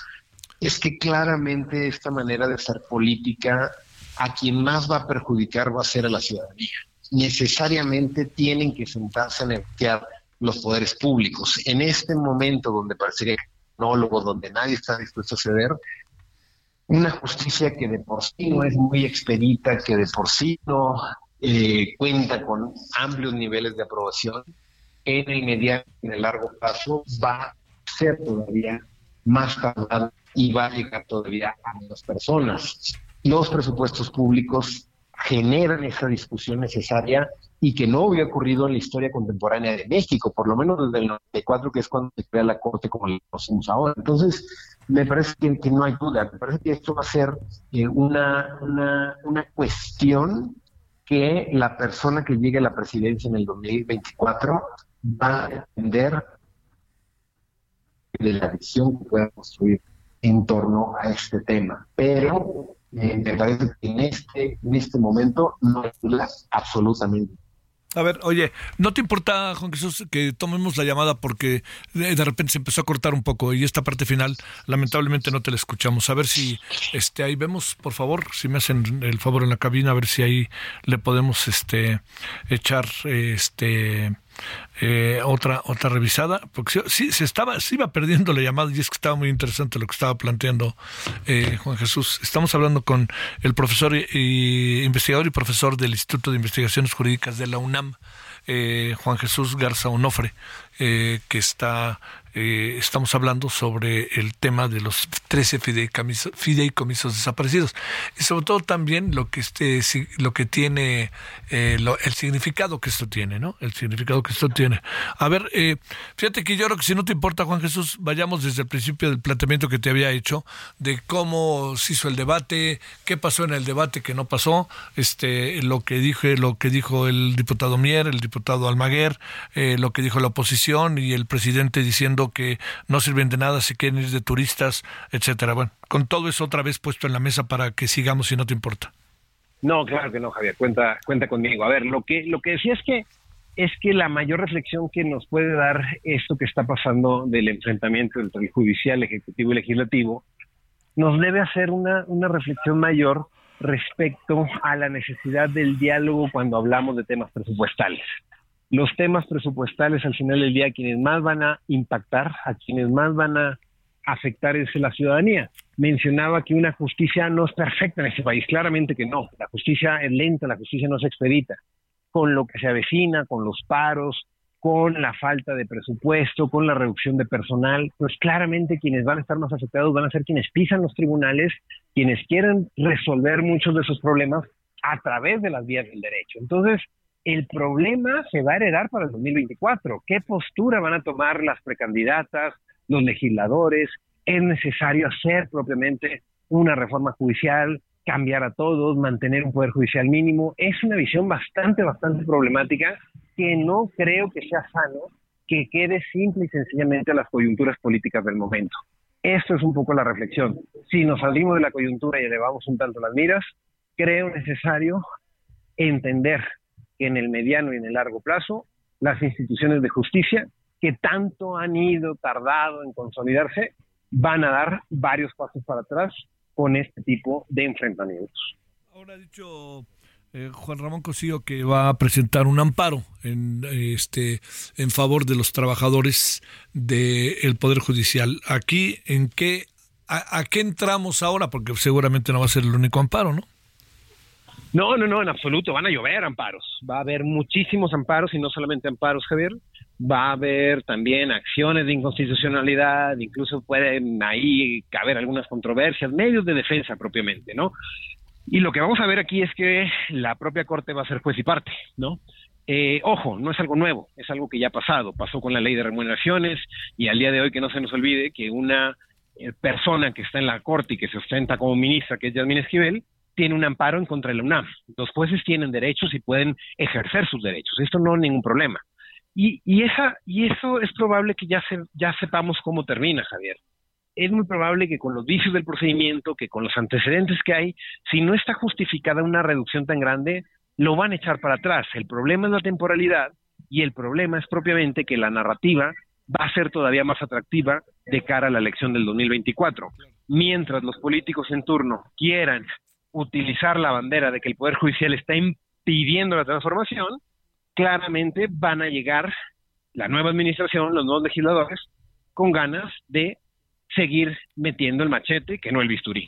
es que claramente esta manera de hacer política a quien más va a perjudicar va a ser a la ciudadanía. Necesariamente tienen que sentarse a negociar los poderes públicos. En este momento donde parecería monólogo, donde nadie está dispuesto a ceder, una justicia que de por sí no es muy expedita, que de por sí no eh, cuenta con amplios niveles de aprobación, en el mediano y en el largo plazo va a ser todavía más tardado y va a llegar todavía a menos personas. Los presupuestos públicos generan esa discusión necesaria y que no había ocurrido en la historia contemporánea de México, por lo menos desde el 94, que es cuando se crea la Corte como la conocemos ahora. Entonces, me parece que, no hay duda, me parece que esto va a ser eh, una, una, una cuestión que la persona que llegue a la presidencia en el 2024 va a depender de la visión que pueda construir en torno a este tema. Pero eh, me parece que en este, en este momento no duda absolutamente a ver, oye, ¿no te importa, Juan Jesús, que tomemos la llamada porque de repente se empezó a cortar un poco y esta parte final, lamentablemente no te la escuchamos? A ver si este ahí vemos, por favor, si me hacen el favor en la cabina, a ver si ahí le podemos este echar este eh, otra otra revisada porque sí se estaba se iba perdiendo la llamada y es que estaba muy interesante lo que estaba planteando eh, Juan Jesús. Estamos hablando con el profesor y, investigador y profesor del Instituto de Investigaciones Jurídicas de la UNAM eh, Juan Jesús Garza Onofre que está eh, estamos hablando sobre el tema de los 13 fideicomisos, desaparecidos. Y sobre todo también lo que este lo que tiene eh, el significado que esto tiene no el significado que esto tiene. A ver eh, fíjate que yo creo que si no te importa Juan Jesús vayamos desde el principio del planteamiento que te había hecho de cómo se hizo el debate qué pasó en el debate que no pasó este lo que dije lo que dijo el diputado Mier el diputado Almaguer lo que dijo la y el presidente diciendo que no sirven de nada, se quieren ir de turistas, etcétera. Bueno, con todo eso otra vez puesto en la mesa para que sigamos si no te importa. No, claro que no, Javier, cuenta, cuenta conmigo. A ver, lo que, lo que decía es que es que la mayor reflexión que nos puede dar esto que está pasando del enfrentamiento entre el judicial, ejecutivo y legislativo, nos debe hacer una, una reflexión mayor respecto a la necesidad del diálogo cuando hablamos de temas presupuestales los temas presupuestales al final del día quienes más van a impactar, a quienes más van a afectar es la ciudadanía. Mencionaba que una justicia no es perfecta en este país, claramente que no. La justicia es lenta, la justicia no se expedita. Con lo que se avecina, con los paros, con la falta de presupuesto, con la reducción de personal, pues claramente quienes van a estar más afectados van a ser quienes pisan los tribunales, quienes quieren resolver muchos de esos problemas a través de las vías del derecho. Entonces, el problema se va a heredar para el 2024. ¿Qué postura van a tomar las precandidatas, los legisladores? ¿Es necesario hacer propiamente una reforma judicial, cambiar a todos, mantener un poder judicial mínimo? Es una visión bastante, bastante problemática que no creo que sea sano que quede simple y sencillamente a las coyunturas políticas del momento. Esto es un poco la reflexión. Si nos salimos de la coyuntura y elevamos un tanto las miras, creo necesario entender que en el mediano y en el largo plazo las instituciones de justicia que tanto han ido tardado en consolidarse van a dar varios pasos para atrás con este tipo de enfrentamientos. Ahora ha dicho eh, Juan Ramón Cosillo que va a presentar un amparo en este en favor de los trabajadores del poder judicial. Aquí en qué a, qué entramos ahora porque seguramente no va a ser el único amparo, ¿no? No, no, no, en absoluto. Van a llover amparos. Va a haber muchísimos amparos y no solamente amparos, Javier. Va a haber también acciones de inconstitucionalidad, incluso pueden ahí caber algunas controversias, medios de defensa propiamente, ¿no? Y lo que vamos a ver aquí es que la propia Corte va a ser juez y parte, ¿no? Eh, ojo, no es algo nuevo, es algo que ya ha pasado. Pasó con la ley de remuneraciones y al día de hoy que no se nos olvide que una eh, persona que está en la Corte y que se ostenta como ministra, que es Yasmín Esquivel, tiene un amparo en contra de la UNAM. Los jueces tienen derechos y pueden ejercer sus derechos. Esto no es ningún problema. Y, y, esa, y eso es probable que ya, se, ya sepamos cómo termina, Javier. Es muy probable que con los vicios del procedimiento, que con los antecedentes que hay, si no está justificada una reducción tan grande, lo van a echar para atrás. El problema es la temporalidad y el problema es propiamente que la narrativa va a ser todavía más atractiva de cara a la elección del 2024. Mientras los políticos en turno quieran utilizar la bandera de que el Poder Judicial está impidiendo la transformación, claramente van a llegar la nueva administración, los nuevos legisladores, con ganas de seguir metiendo el machete que no el bisturí.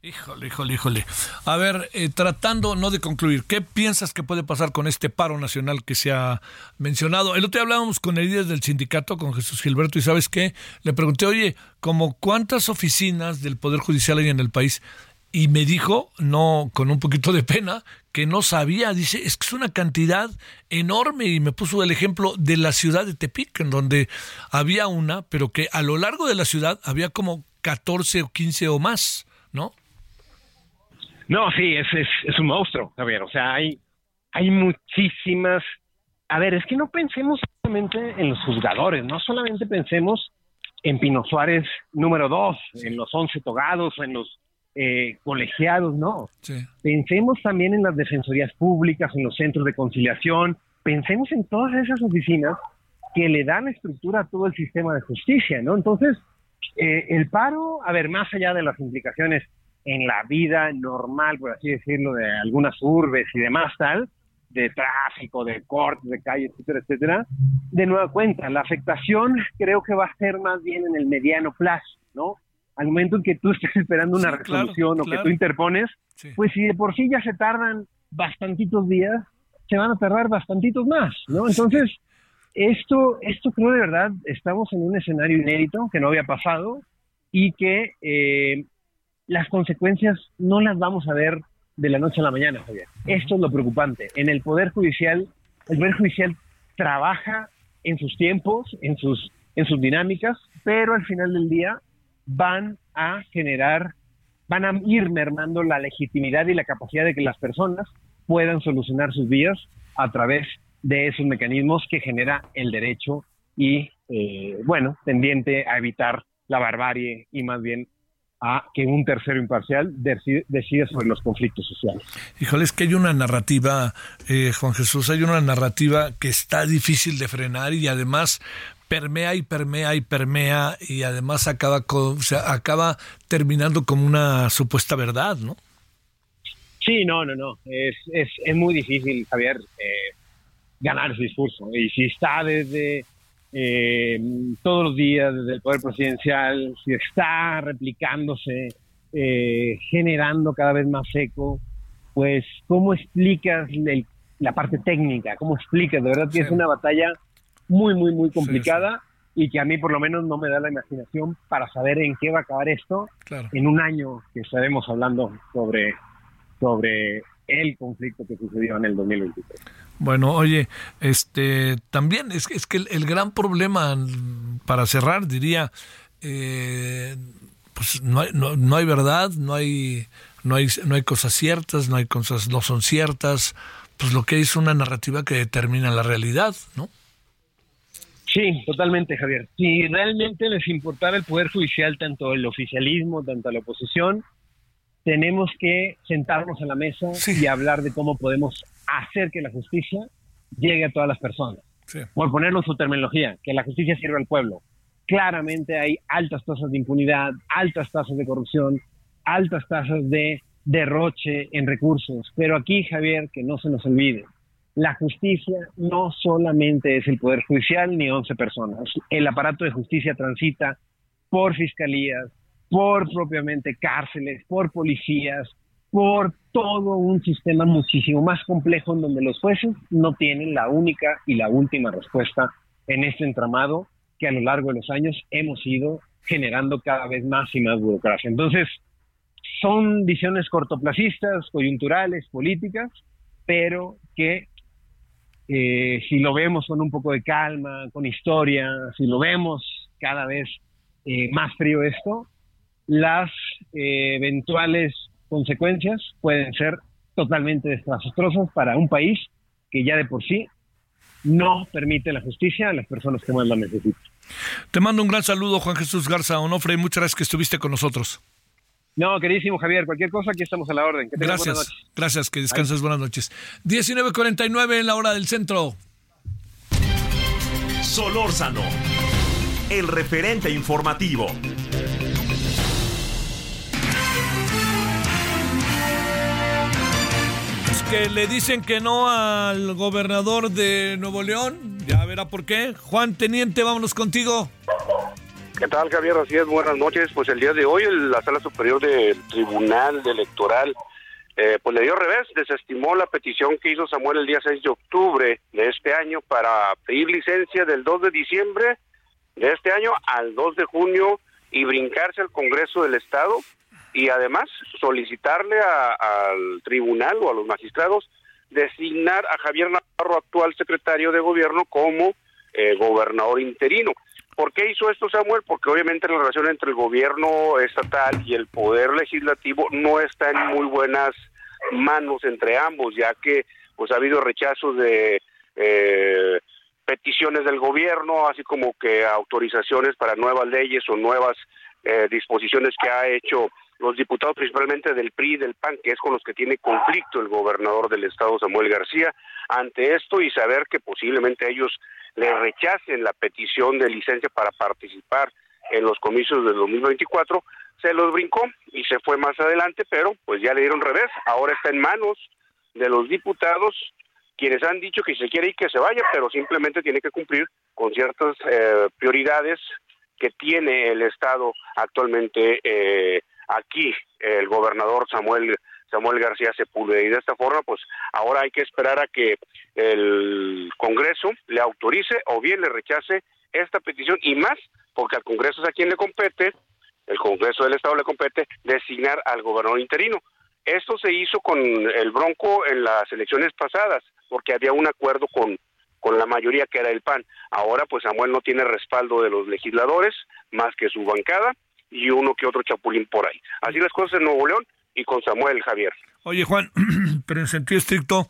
Híjole, híjole, híjole. A ver, eh, tratando no de concluir, ¿qué piensas que puede pasar con este paro nacional que se ha mencionado? El otro día hablábamos con el líder del sindicato, con Jesús Gilberto, y ¿sabes qué? Le pregunté, oye, ¿como cuántas oficinas del Poder Judicial hay en el país? Y me dijo, no con un poquito de pena, que no sabía, dice, es que es una cantidad enorme y me puso el ejemplo de la ciudad de Tepic, en donde había una, pero que a lo largo de la ciudad había como 14 o 15 o más, ¿no? No, sí, es, es, un monstruo, Javier, o sea, hay, hay muchísimas... A ver, es que no pensemos solamente en los juzgadores, no solamente pensemos en Pino Suárez número 2, en los 11 togados, en los eh, colegiados, no. Pensemos también en las defensorías públicas, en los centros de conciliación, pensemos en todas esas oficinas que le dan estructura a todo el sistema de justicia, ¿no? Entonces, eh, el paro, a ver, más allá de las implicaciones en la vida normal, por así decirlo, de algunas urbes y demás tal, de tráfico, de cortes de calle, etcétera, etcétera, de nueva cuenta, la afectación creo que va a ser más bien en el mediano plazo, ¿no? Al momento en que tú estés esperando una resolución o que tú interpones, pues si de por sí ya se tardan bastantitos días, se van a tardar bastantitos más, ¿no? Entonces, esto, esto creo de verdad, estamos en un escenario inédito que no había pasado y que eh, las consecuencias no las vamos a ver de la noche a la mañana, Javier. Esto es lo preocupante. En el Poder Judicial, el Poder Judicial trabaja en sus tiempos, en sus, en sus dinámicas, pero al final del día van a generar, van a ir mermando la legitimidad y la capacidad de que las personas puedan solucionar sus vidas a través de esos mecanismos que genera el derecho y, eh, bueno, tendiente a evitar la barbarie y más bien a que un tercero imparcial decida sobre los conflictos sociales. Híjole, es que hay una narrativa, eh, Juan Jesús, hay una narrativa que está difícil de frenar y además permea y permea y permea y además acaba, con, acaba terminando como una supuesta verdad, ¿no? Sí, no, no, no. Es, es, es muy difícil, Javier, eh, ganar ese discurso. Y si está desde eh, todos los días, desde el Poder Presidencial, si está replicándose, eh, generando cada vez más eco, pues, ¿cómo explicas la parte técnica? ¿Cómo explicas? De verdad que es una batalla muy, muy, muy complicada y que a mí por lo menos no me da la imaginación para saber en qué va a acabar esto en un año que estaremos hablando sobre, sobre el conflicto que sucedió en el 2023. Bueno, oye, este también es, es que el, gran problema, para cerrar, diría, eh, pues no hay, no, no, hay verdad, no hay, no hay, no hay cosas ciertas, no hay cosas no son ciertas, pues lo que hay es una narrativa que determina la realidad, ¿no? Sí, totalmente, Javier. Si realmente les importara el Poder Judicial, tanto el oficialismo, tanto la oposición, tenemos que sentarnos a la mesa y hablar de cómo podemos hacer que la justicia llegue a todas las personas. Por ponerlo en su terminología, que la justicia sirva al pueblo. Claramente hay altas tasas de impunidad, altas tasas de corrupción, altas tasas de derroche en recursos. Pero aquí, Javier, que no se nos olvide, la justicia no solamente es el Poder Judicial ni 11 personas. El aparato de justicia transita por fiscalías, por propiamente cárceles, por policías, por todo un sistema muchísimo más complejo en donde los jueces no tienen la única y la última respuesta en este entramado que a lo largo de los años hemos ido generando cada vez más y más burocracia. Entonces, son visiones cortoplacistas, coyunturales, políticas, pero que eh, si lo vemos con un poco de calma, con historia, si lo vemos cada vez eh, más frío esto, las eh, eventuales consecuencias pueden ser totalmente desastrosas para un país que ya de por sí no permite la justicia a las personas que más la necesitan. Te mando un gran saludo, Juan Jesús Garza Onofre, y muchas gracias que estuviste con nosotros. No, queridísimo Javier, cualquier cosa, aquí estamos a la orden. gracias, gracias, que descanses, buenas noches. 19.49 en la hora del centro. Solórzano, el referente informativo. Es que le dicen que no al gobernador de Nuevo León, ya verá por qué. Juan Teniente, vámonos contigo. ¿Qué tal, Javier? Así es, buenas noches. Pues el día de hoy la Sala Superior del Tribunal Electoral eh, pues le dio revés, desestimó la petición que hizo Samuel el día 6 de octubre de este año para pedir licencia del 2 de diciembre de este año al 2 de junio y brincarse al Congreso del Estado y además solicitarle al tribunal o a los magistrados designar a Javier Navarro, actual secretario de gobierno, como eh, gobernador interino. ¿Por qué hizo esto Samuel? Porque obviamente la relación entre el gobierno estatal y el poder legislativo no está en muy buenas manos entre ambos, ya que pues ha habido rechazos de eh, peticiones del gobierno, así como que autorizaciones para nuevas leyes o nuevas eh, disposiciones que ha hecho los diputados principalmente del PRI y del PAN, que es con los que tiene conflicto el gobernador del estado Samuel García, ante esto y saber que posiblemente ellos le rechacen la petición de licencia para participar en los comicios del 2024, se los brincó y se fue más adelante, pero pues ya le dieron revés, ahora está en manos de los diputados quienes han dicho que se quiere ir que se vaya, pero simplemente tiene que cumplir con ciertas eh, prioridades que tiene el Estado actualmente eh, aquí, el gobernador Samuel Samuel García Sepúlveda. Y de esta forma, pues ahora hay que esperar a que el Congreso le autorice o bien le rechace esta petición y más, porque al Congreso es a quien le compete, el Congreso del Estado le compete designar al gobernador interino. Esto se hizo con el Bronco en las elecciones pasadas, porque había un acuerdo con, con la mayoría que era el PAN. Ahora, pues Samuel no tiene respaldo de los legisladores, más que su bancada y uno que otro chapulín por ahí. Así las cosas en Nuevo León y con Samuel Javier. Oye, Juan, [CLEARS THROAT] pero en sentido estricto,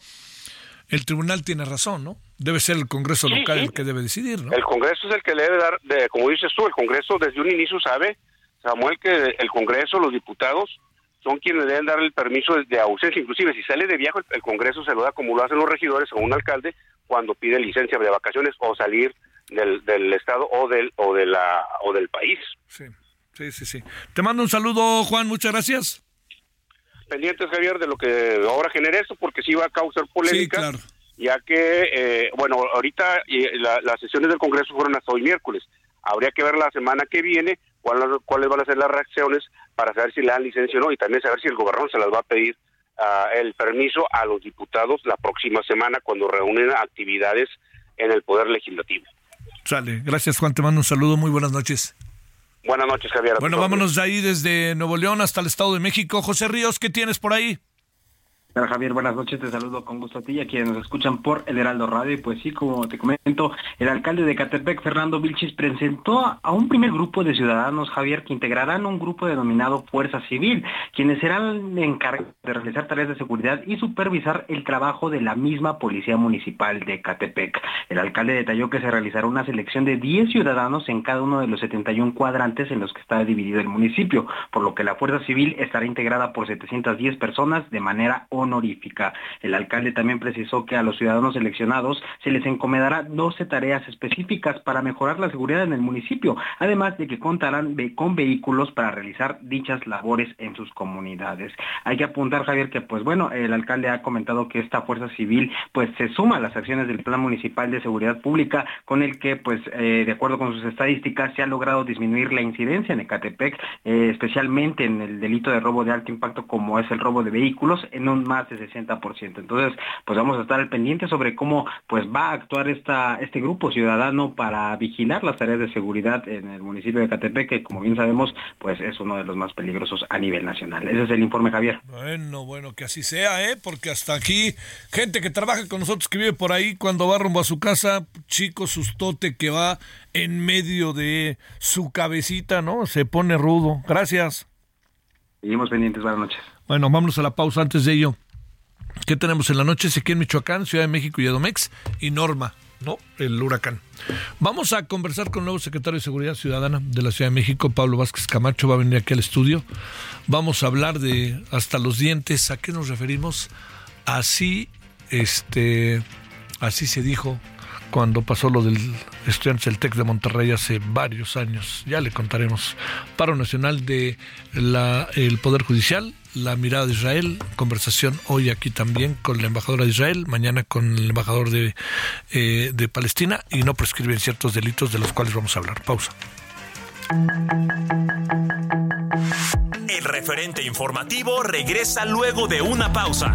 el tribunal tiene razón, ¿no? Debe ser el Congreso local el que debe decidir, ¿no? El Congreso es el que le debe dar, de, como dices tú, el Congreso desde un inicio sabe, Samuel, que el Congreso, los diputados, son quienes deben dar el permiso de ausencia. Inclusive, si sale de viaje, el, Congreso se lo da como lo hacen los regidores a un alcalde cuando pide licencia de vacaciones o salir del, del estado o del o de la o del país. Sí, sí, sí, sí. Te mando un saludo, Juan. Muchas gracias pendientes, Javier, de lo que ahora genera esto, porque sí va a causar polémica. Ya que, eh, bueno, ahorita las sesiones del Congreso fueron hasta hoy miércoles. Habría que ver la semana que viene cuáles van a ser las reacciones para saber si le dan licencia o no y también saber si el gobernador se las va a pedir ah, el permiso a los diputados la próxima semana cuando reúnen actividades en el Poder Legislativo. Sale. Gracias, Juan. Te mando un saludo. Muy buenas noches. Buenas noches, Javier. Bueno, vámonos de ahí desde Nuevo León hasta el Estado de México. José Ríos, ¿qué tienes por ahí? Javier, buenas noches, te saludo con gusto a ti y a quienes nos escuchan por el Heraldo Radio. Y pues sí, como te comento, el alcalde de Catepec, Fernando Vilchis, presentó a un primer grupo de ciudadanos, Javier, que integrarán un grupo denominado Fuerza Civil, quienes serán encargados de realizar tareas de seguridad y supervisar el trabajo de la misma Policía Municipal de Catepec. El alcalde detalló que se realizará una selección de 10 ciudadanos en cada uno de los 71 cuadrantes en los que está dividido el municipio, por lo que la Fuerza Civil estará integrada por 710 personas de manera honesta honorífica. El alcalde también precisó que a los ciudadanos seleccionados se les encomendará 12 tareas específicas para mejorar la seguridad en el municipio, además de que contarán con vehículos para realizar dichas labores en sus comunidades. Hay que apuntar, Javier, que pues bueno, el alcalde ha comentado que esta fuerza civil pues se suma a las acciones del Plan Municipal de Seguridad Pública, con el que pues eh, de acuerdo con sus estadísticas se ha logrado disminuir la incidencia en Ecatepec, eh, especialmente en el delito de robo de alto impacto como es el robo de vehículos, en un más de 60%. Entonces, pues vamos a estar al pendiente sobre cómo pues va a actuar esta, este grupo ciudadano para vigilar las tareas de seguridad en el municipio de Ecatepec, que como bien sabemos, pues es uno de los más peligrosos a nivel nacional. Ese es el informe, Javier. Bueno, bueno, que así sea, ¿eh? Porque hasta aquí, gente que trabaja con nosotros, que vive por ahí, cuando va rumbo a su casa, chico sustote que va en medio de su cabecita, ¿no? Se pone rudo. Gracias. Seguimos pendientes, buenas noches. Bueno, vámonos a la pausa antes de ello. ¿Qué tenemos en la noche? en Michoacán, Ciudad de México y Edomex y Norma, ¿no? El huracán. Vamos a conversar con el nuevo secretario de Seguridad Ciudadana de la Ciudad de México, Pablo Vázquez Camacho, va a venir aquí al estudio. Vamos a hablar de hasta los dientes, ¿a qué nos referimos? Así, este, así se dijo cuando pasó lo del estudiante del TEC de Monterrey hace varios años. Ya le contaremos. Paro Nacional de el Poder Judicial, la mirada de Israel, conversación hoy aquí también con la embajadora de Israel, mañana con el embajador de, eh, de Palestina y no prescriben ciertos delitos de los cuales vamos a hablar. Pausa. El referente informativo regresa luego de una pausa.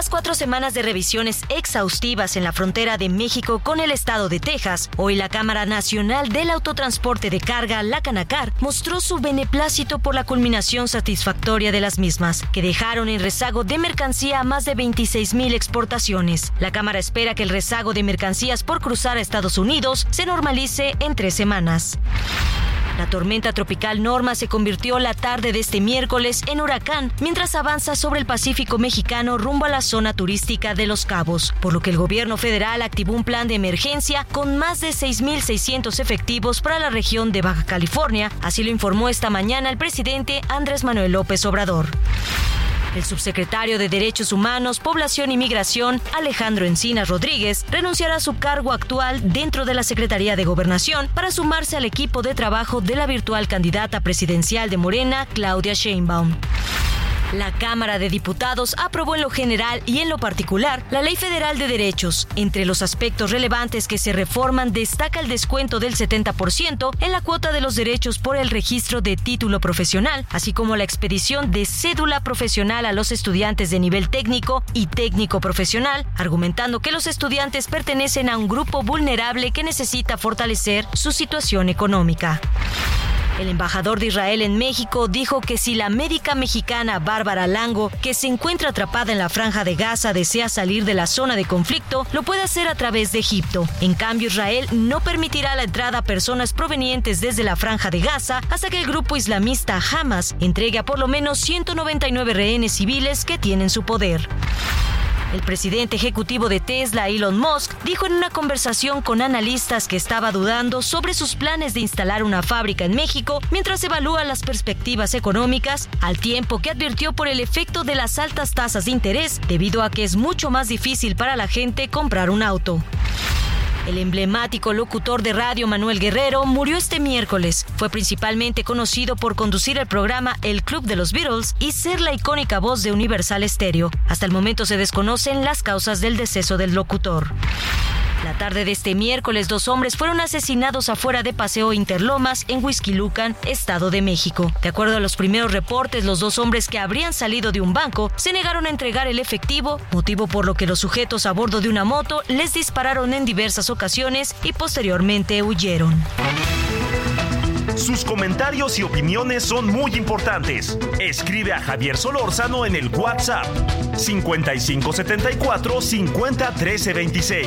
Tras cuatro semanas de revisiones exhaustivas en la frontera de México con el estado de Texas, hoy la Cámara Nacional del Autotransporte de Carga, la Canacar, mostró su beneplácito por la culminación satisfactoria de las mismas, que dejaron en rezago de mercancía a más de 26 mil exportaciones. La Cámara espera que el rezago de mercancías por cruzar a Estados Unidos se normalice en tres semanas. La tormenta tropical Norma se convirtió la tarde de este miércoles en huracán mientras avanza sobre el Pacífico mexicano rumbo a la zona turística de Los Cabos, por lo que el gobierno federal activó un plan de emergencia con más de 6.600 efectivos para la región de Baja California, así lo informó esta mañana el presidente Andrés Manuel López Obrador. El subsecretario de Derechos Humanos, Población y Migración, Alejandro Encinas Rodríguez, renunciará a su cargo actual dentro de la Secretaría de Gobernación para sumarse al equipo de trabajo de la virtual candidata presidencial de Morena, Claudia Sheinbaum. La Cámara de Diputados aprobó en lo general y en lo particular la Ley Federal de Derechos. Entre los aspectos relevantes que se reforman destaca el descuento del 70% en la cuota de los derechos por el registro de título profesional, así como la expedición de cédula profesional a los estudiantes de nivel técnico y técnico profesional, argumentando que los estudiantes pertenecen a un grupo vulnerable que necesita fortalecer su situación económica. El embajador de Israel en México dijo que si la médica mexicana Bárbara Lango, que se encuentra atrapada en la franja de Gaza, desea salir de la zona de conflicto, lo puede hacer a través de Egipto. En cambio, Israel no permitirá la entrada a personas provenientes desde la franja de Gaza hasta que el grupo islamista Hamas entregue a por lo menos 199 rehenes civiles que tienen su poder. El presidente ejecutivo de Tesla, Elon Musk, dijo en una conversación con analistas que estaba dudando sobre sus planes de instalar una fábrica en México mientras evalúa las perspectivas económicas, al tiempo que advirtió por el efecto de las altas tasas de interés debido a que es mucho más difícil para la gente comprar un auto. El emblemático locutor de radio Manuel Guerrero murió este miércoles. Fue principalmente conocido por conducir el programa El Club de los Beatles y ser la icónica voz de Universal Stereo. Hasta el momento se desconocen las causas del deceso del locutor. La tarde de este miércoles, dos hombres fueron asesinados afuera de Paseo Interlomas en Huizquilucan, Estado de México. De acuerdo a los primeros reportes, los dos hombres que habrían salido de un banco se negaron a entregar el efectivo, motivo por lo que los sujetos a bordo de una moto les dispararon en diversas ocasiones y posteriormente huyeron. Sus comentarios y opiniones son muy importantes. Escribe a Javier Solórzano en el WhatsApp 5574 50 13 26.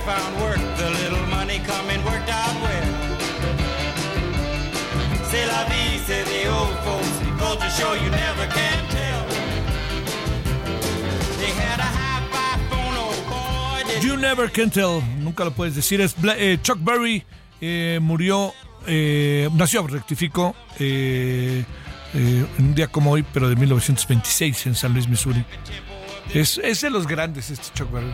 found work, the little money coming worked out well. C'est la vie, say the old folks. Goes to show you never can tell. They had a high-fi phone, oh boy. You never can tell, nunca lo puedes decir. Es Bla- eh, Chuck Berry eh, murió, eh, nació, rectifico, eh, eh, un día como hoy, pero de 1926 en San Luis, Missouri. Es, es de los grandes este Chuck Berry.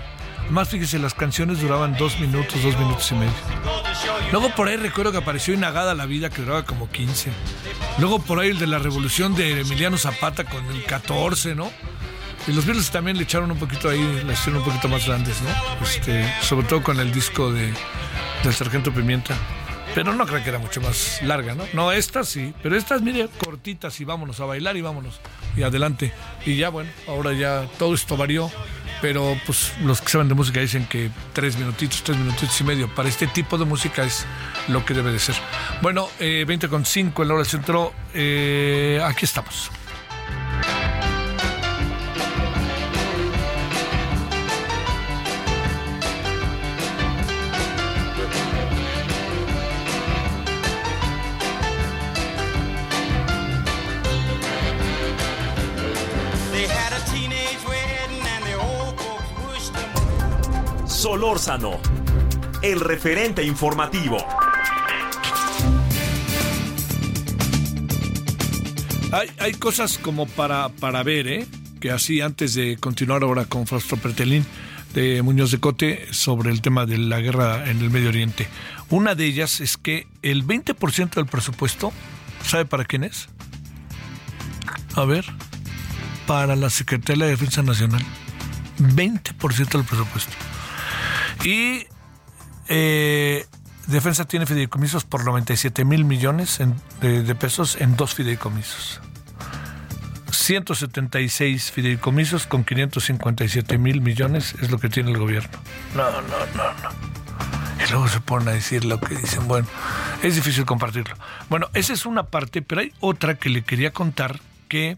Además, fíjese, las canciones duraban dos minutos, dos minutos y medio. Luego por ahí recuerdo que apareció Inagada la Vida, que duraba como 15. Luego por ahí el de la revolución de Emiliano Zapata con el 14, ¿no? Y los Beatles también le echaron un poquito ahí, las hicieron un poquito más grandes, ¿no? Este, sobre todo con el disco de, del Sargento Pimienta. Pero no creo que era mucho más larga, ¿no? No, estas sí, pero estas, mire, cortitas y vámonos a bailar y vámonos. Y adelante. Y ya, bueno, ahora ya todo esto varió. Pero pues los que saben de música dicen que tres minutitos, tres minutitos y medio para este tipo de música es lo que debe de ser. Bueno, eh, 20 con 5 en hora centro. eh, aquí estamos. Solórzano, el referente informativo. Hay, hay cosas como para, para ver, ¿eh? Que así antes de continuar ahora con Fausto Pertelín de Muñoz de Cote sobre el tema de la guerra en el Medio Oriente. Una de ellas es que el 20% del presupuesto, ¿sabe para quién es? A ver, para la Secretaría de Defensa Nacional. 20% del presupuesto. Y eh, Defensa tiene fideicomisos por 97 mil millones en- de, de pesos en dos fideicomisos. 176 fideicomisos con 557 mil millones es lo que tiene el gobierno. No, no, no, no. Y luego se ponen a decir lo que dicen. Bueno, es difícil compartirlo. Bueno, esa es una parte, pero hay otra que le quería contar que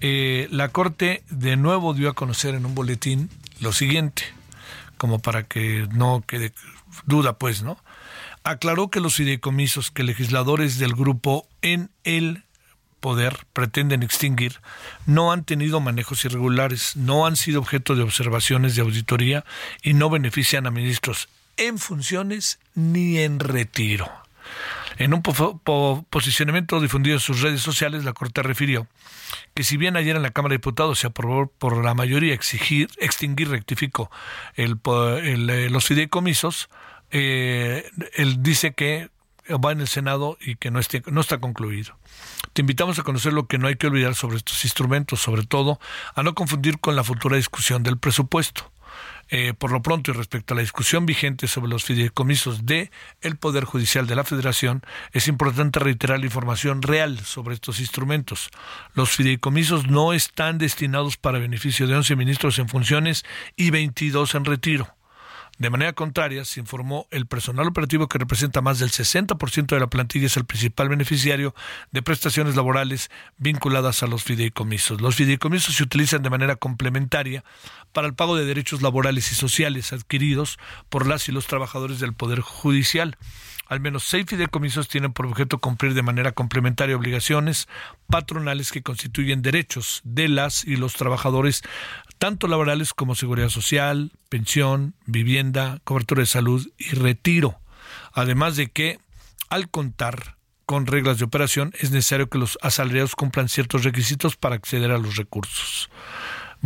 eh, la Corte de nuevo dio a conocer en un boletín lo siguiente, como para que no quede duda, pues, ¿no? Aclaró que los fideicomisos que legisladores del grupo en el poder pretenden extinguir no han tenido manejos irregulares, no han sido objeto de observaciones de auditoría y no benefician a ministros en funciones ni en retiro. En un po- po- posicionamiento difundido en sus redes sociales, la Corte refirió que si bien ayer en la Cámara de Diputados se aprobó por la mayoría exigir, extinguir, rectifico, el, el, eh, los fideicomisos, eh, él dice que va en el Senado y que no está concluido. Te invitamos a conocer lo que no hay que olvidar sobre estos instrumentos, sobre todo a no confundir con la futura discusión del presupuesto. Eh, por lo pronto y respecto a la discusión vigente sobre los fideicomisos de el Poder Judicial de la Federación, es importante reiterar la información real sobre estos instrumentos. Los fideicomisos no están destinados para beneficio de 11 ministros en funciones y 22 en retiro. De manera contraria, se informó el personal operativo que representa más del 60% de la plantilla es el principal beneficiario de prestaciones laborales vinculadas a los fideicomisos. Los fideicomisos se utilizan de manera complementaria para el pago de derechos laborales y sociales adquiridos por las y los trabajadores del Poder Judicial. Al menos seis fideicomisos tienen por objeto cumplir de manera complementaria obligaciones patronales que constituyen derechos de las y los trabajadores, tanto laborales como seguridad social, pensión, vivienda, cobertura de salud y retiro. Además de que, al contar con reglas de operación, es necesario que los asalariados cumplan ciertos requisitos para acceder a los recursos.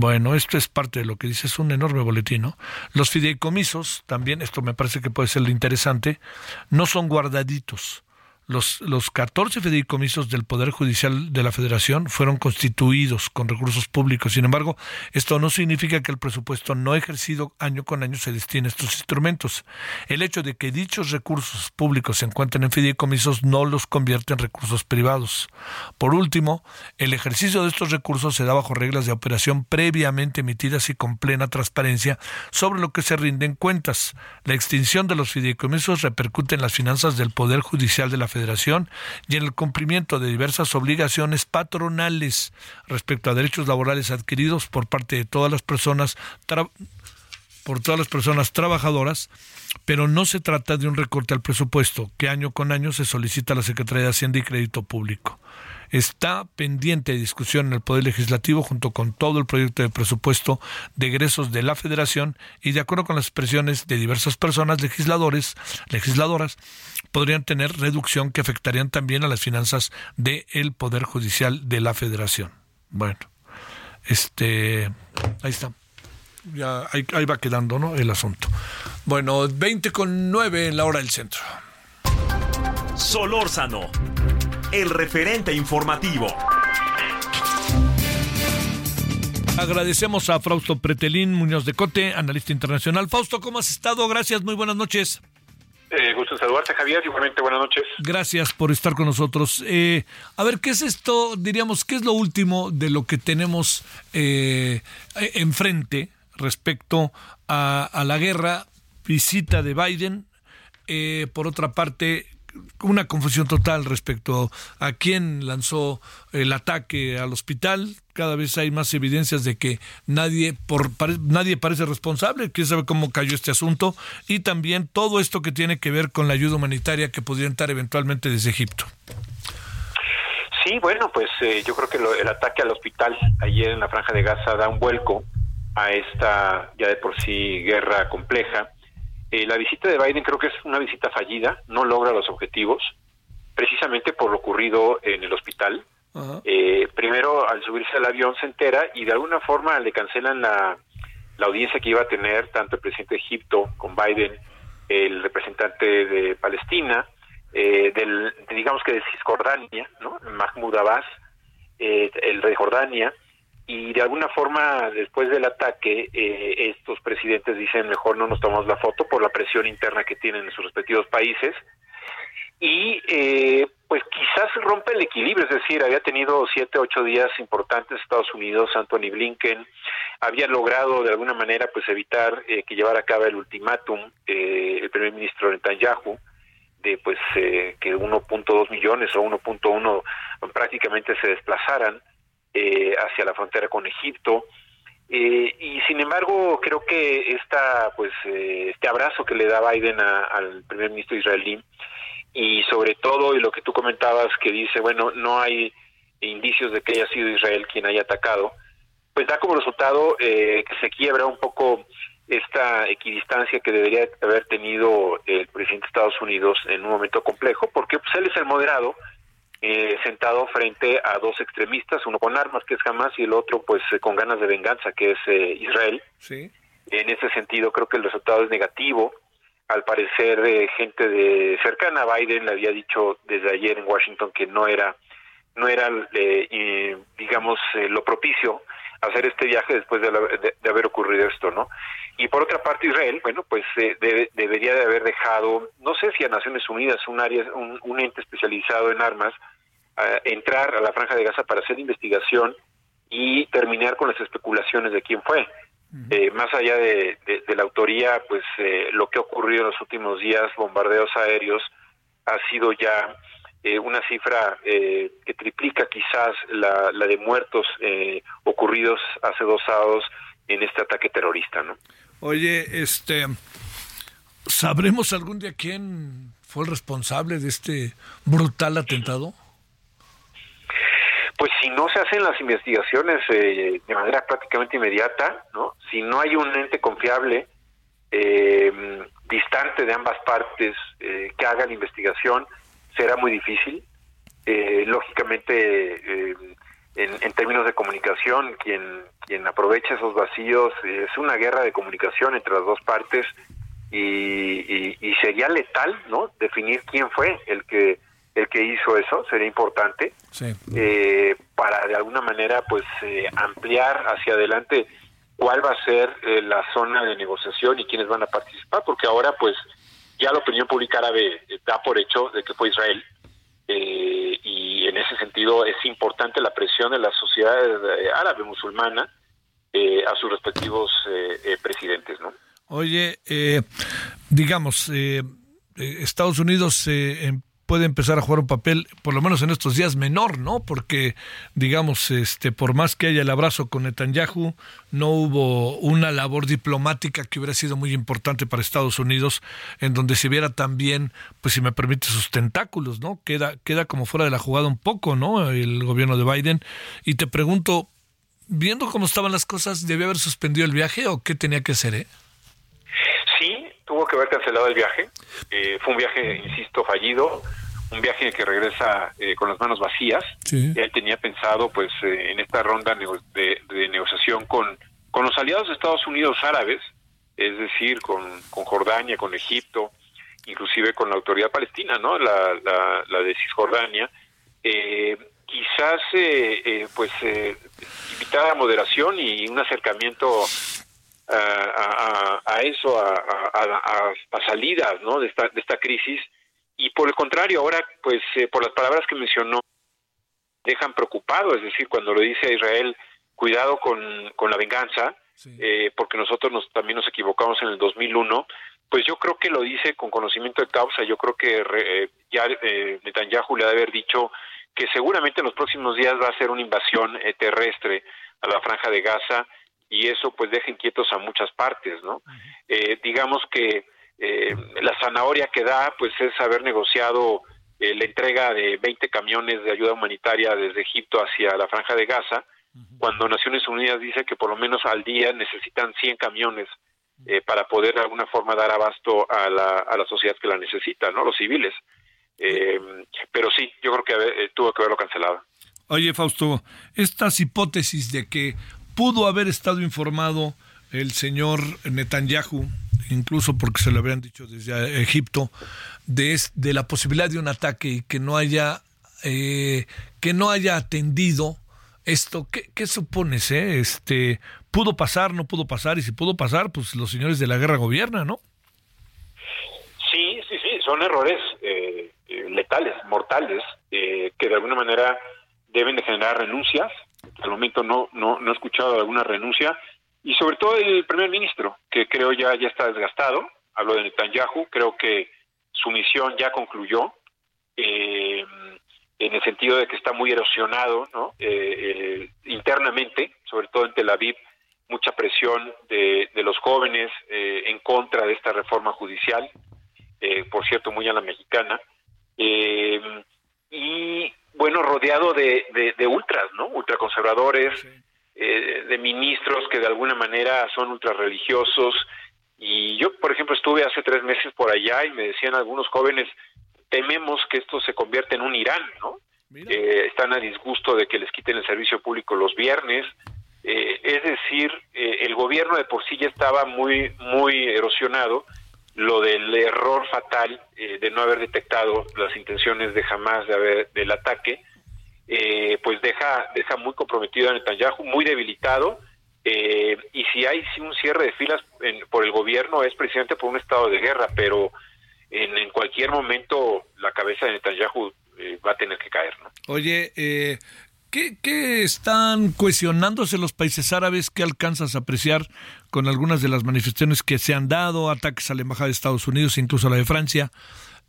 Bueno, esto es parte de lo que dice, es un enorme boletín. ¿no? Los fideicomisos, también, esto me parece que puede ser lo interesante, no son guardaditos los, los 14 fideicomisos del Poder Judicial de la Federación fueron constituidos con recursos públicos. Sin embargo, esto no significa que el presupuesto no ejercido año con año se destine a estos instrumentos. El hecho de que dichos recursos públicos se encuentren en fideicomisos no los convierte en recursos privados. Por último, el ejercicio de estos recursos se da bajo reglas de operación previamente emitidas y con plena transparencia sobre lo que se rinden cuentas. La extinción de los fideicomisos repercute en las finanzas del Poder Judicial de la Federación y en el cumplimiento de diversas obligaciones patronales respecto a derechos laborales adquiridos por parte de todas las personas por todas las personas trabajadoras, pero no se trata de un recorte al presupuesto que año con año se solicita a la Secretaría de Hacienda y Crédito Público está pendiente de discusión en el Poder Legislativo junto con todo el proyecto de presupuesto de egresos de la Federación y de acuerdo con las expresiones de diversas personas legisladores, legisladoras, podrían tener reducción que afectarían también a las finanzas del Poder Judicial de la Federación. Bueno, este, ahí está. Ya ahí, ahí va quedando, ¿no? El asunto. Bueno, 20 con 9 en la hora del centro. Solórzano, el referente informativo. Agradecemos a Fausto Pretelín Muñoz de Cote, analista internacional. Fausto, ¿cómo has estado? Gracias, muy buenas noches. Eh, gusto saludarte, Javier. Igualmente, buenas noches. Gracias por estar con nosotros. Eh, a ver, ¿qué es esto? Diríamos, ¿qué es lo último de lo que tenemos eh, enfrente respecto a, a, la guerra? Visita de Biden. Eh, por otra parte, una confusión total respecto a quién lanzó el ataque al hospital. Cada vez hay más evidencias de que nadie, por, nadie parece responsable. Quién sabe cómo cayó este asunto. Y también todo esto que tiene que ver con la ayuda humanitaria que podría entrar eventualmente desde Egipto. Sí, bueno, pues eh, yo creo que lo, el ataque al hospital ayer en la Franja de Gaza da un vuelco a esta ya de por sí guerra compleja eh, la visita de Biden creo que es una visita fallida, no logra los objetivos, precisamente por lo ocurrido en el hospital. Eh, primero, al subirse al avión se entera y de alguna forma le cancelan la, la audiencia que iba a tener tanto el presidente de Egipto con Biden, el representante de Palestina, eh, del, digamos que de Cisjordania, ¿no? Mahmoud Abbas, eh, el rey de Jordania, y de alguna forma después del ataque eh, estos presidentes dicen mejor no nos tomamos la foto por la presión interna que tienen en sus respectivos países y eh, pues quizás rompe el equilibrio, es decir, había tenido siete, ocho días importantes Estados Unidos, Anthony Blinken, había logrado de alguna manera pues evitar eh, que llevara a cabo el ultimátum eh, el primer ministro Netanyahu, de pues eh, que 1.2 millones o 1.1 prácticamente se desplazaran eh, hacia la frontera con Egipto. Eh, y sin embargo, creo que esta, pues, eh, este abrazo que le da Biden al primer ministro israelí y sobre todo, y lo que tú comentabas, que dice, bueno, no hay indicios de que haya sido Israel quien haya atacado, pues da como resultado que se quiebra un poco esta equidistancia que debería haber tenido el presidente de Estados Unidos en un momento complejo, porque pues él es el moderado, eh, sentado frente a dos extremistas, uno con armas, que es Hamas, y el otro pues eh, con ganas de venganza, que es eh, Israel. Sí. En ese sentido creo que el resultado es negativo. Al parecer eh, gente de cercana a Biden le había dicho desde ayer en Washington que no era no era digamos lo propicio hacer este viaje después de, de, haber ocurrido esto, ¿no? Y por otra parte Israel, bueno, pues debería de haber dejado, no sé si a Naciones Unidas, un área, un, un ente especializado en armas, entrar a la franja de Gaza para hacer investigación y terminar con las especulaciones de quién fue. Eh, más allá de, la autoría, pues eh, lo que ha ocurrido en los últimos días, bombardeos aéreos, ha sido ya eh, una cifra que triplica quizás la, la de muertos ocurridos hace dos sábados en este ataque terrorista, ¿no? Oye, este, ¿sabremos algún día quién fue el responsable de este brutal atentado? pues si no se hacen las investigaciones eh, de manera prácticamente inmediata, ¿no? Si no hay un ente confiable eh, distante de ambas partes eh, que haga la investigación, será muy difícil. lógicamente, en, términos de comunicación, quien quien aprovecha esos vacíos es una guerra de comunicación entre las dos partes y, y sería letal, ¿no? Definir quién fue el que el que hizo eso, sería importante, eh, para de alguna manera pues eh, ampliar hacia adelante cuál va a ser eh, la zona de negociación y quiénes van a participar, porque ahora pues ya la opinión pública árabe da por hecho de que fue Israel, y en ese sentido es importante la presión de la sociedad árabe musulmana a sus respectivos presidentes, ¿no? Oye, digamos, Estados Unidos en puede empezar a jugar un papel, por lo menos en estos días, menor, ¿no? Porque, digamos, este, por más que haya el abrazo con Netanyahu, no hubo una labor diplomática que hubiera sido muy importante para Estados Unidos, en donde se viera también, pues si me permite, sus tentáculos, ¿no? Queda, queda como fuera de la jugada un poco, ¿no? El gobierno de Biden. Y te pregunto, viendo cómo estaban las cosas, ¿debía haber suspendido el viaje o qué tenía que hacer, eh? Que haber cancelado el viaje. Eh, fue un viaje, insisto, fallido, un viaje que regresa eh, con las manos vacías. Él tenía pensado, pues, eh, en esta ronda de, negociación con, con los aliados de Estados Unidos árabes, es decir, con, con Jordania, con Egipto, inclusive con la autoridad palestina, ¿no? La, la, de Cisjordania. quizás, pues, invitar a moderación y un acercamiento a, a, eso, a, a, salidas ¿no? de, esta, de esta crisis. Y por el contrario, ahora, pues eh, por las palabras que mencionó, dejan preocupado, es decir, cuando lo dice a Israel, cuidado con, con la venganza, eh, porque nosotros nos, también nos equivocamos en el 2001, pues yo creo que lo dice con conocimiento de causa, yo creo que eh, ya eh, Netanyahu le ha de haber dicho que seguramente en los próximos días va a ser una invasión terrestre a la franja de Gaza y eso pues deja inquietos a muchas partes, ¿no? Eh, digamos que eh, la zanahoria que da pues es haber negociado eh, la entrega de 20 camiones de ayuda humanitaria desde Egipto hacia la franja de Gaza, cuando Naciones Unidas dice que por lo menos al día necesitan 100 camiones para poder de alguna forma dar abasto a la, a la sociedad que la necesita, ¿no? Los civiles. pero sí, yo creo que tuvo que haberlo cancelado. Oye, Fausto, estas hipótesis de que pudo haber estado informado el señor Netanyahu, incluso porque se lo habrían dicho desde Egipto, de, de la posibilidad de un ataque y que no haya, eh, que no haya atendido esto. ¿Qué, qué supones? Eh? Este, ¿Pudo pasar, no pudo pasar? Y si pudo pasar, pues los señores de la guerra gobiernan, ¿no? Sí, sí, sí, son errores eh, eh, letales, mortales, que de alguna manera deben de generar renuncias, al momento no, no, no he escuchado alguna renuncia, y sobre todo el primer ministro, que creo ya, ya está desgastado, hablo de Netanyahu, creo que su misión ya concluyó, eh, en el sentido de que está muy erosionado ¿no? Eh, eh, internamente, sobre todo en Tel Aviv, mucha presión de, de los jóvenes en contra de esta reforma judicial, por cierto, muy a la mexicana, y bueno, rodeado de, de, ultras, ¿no? Ultraconservadores, eh, de ministros que de alguna manera son ultrarreligiosos. Y yo, por ejemplo, estuve hace tres meses por allá y me decían algunos jóvenes, tememos que esto se convierta en un Irán, ¿no? Eh, están a disgusto de que les quiten el servicio público los viernes. Eh, es decir, el gobierno de por sí ya estaba muy, muy erosionado lo del error fatal eh, de no haber detectado las intenciones de jamás de haber del ataque, eh, pues deja deja muy comprometido a Netanyahu, muy debilitado, eh, y si hay un cierre de filas por el gobierno es precisamente por un estado de guerra, pero en, en cualquier momento la cabeza de Netanyahu va a tener que caer. ¿no? Oye, ¿Qué, ¿Qué, están cuestionándose los países árabes? ¿Qué alcanzas a apreciar con algunas de las manifestaciones que se han dado? Ataques a la Embajada de Estados Unidos, incluso a la de Francia,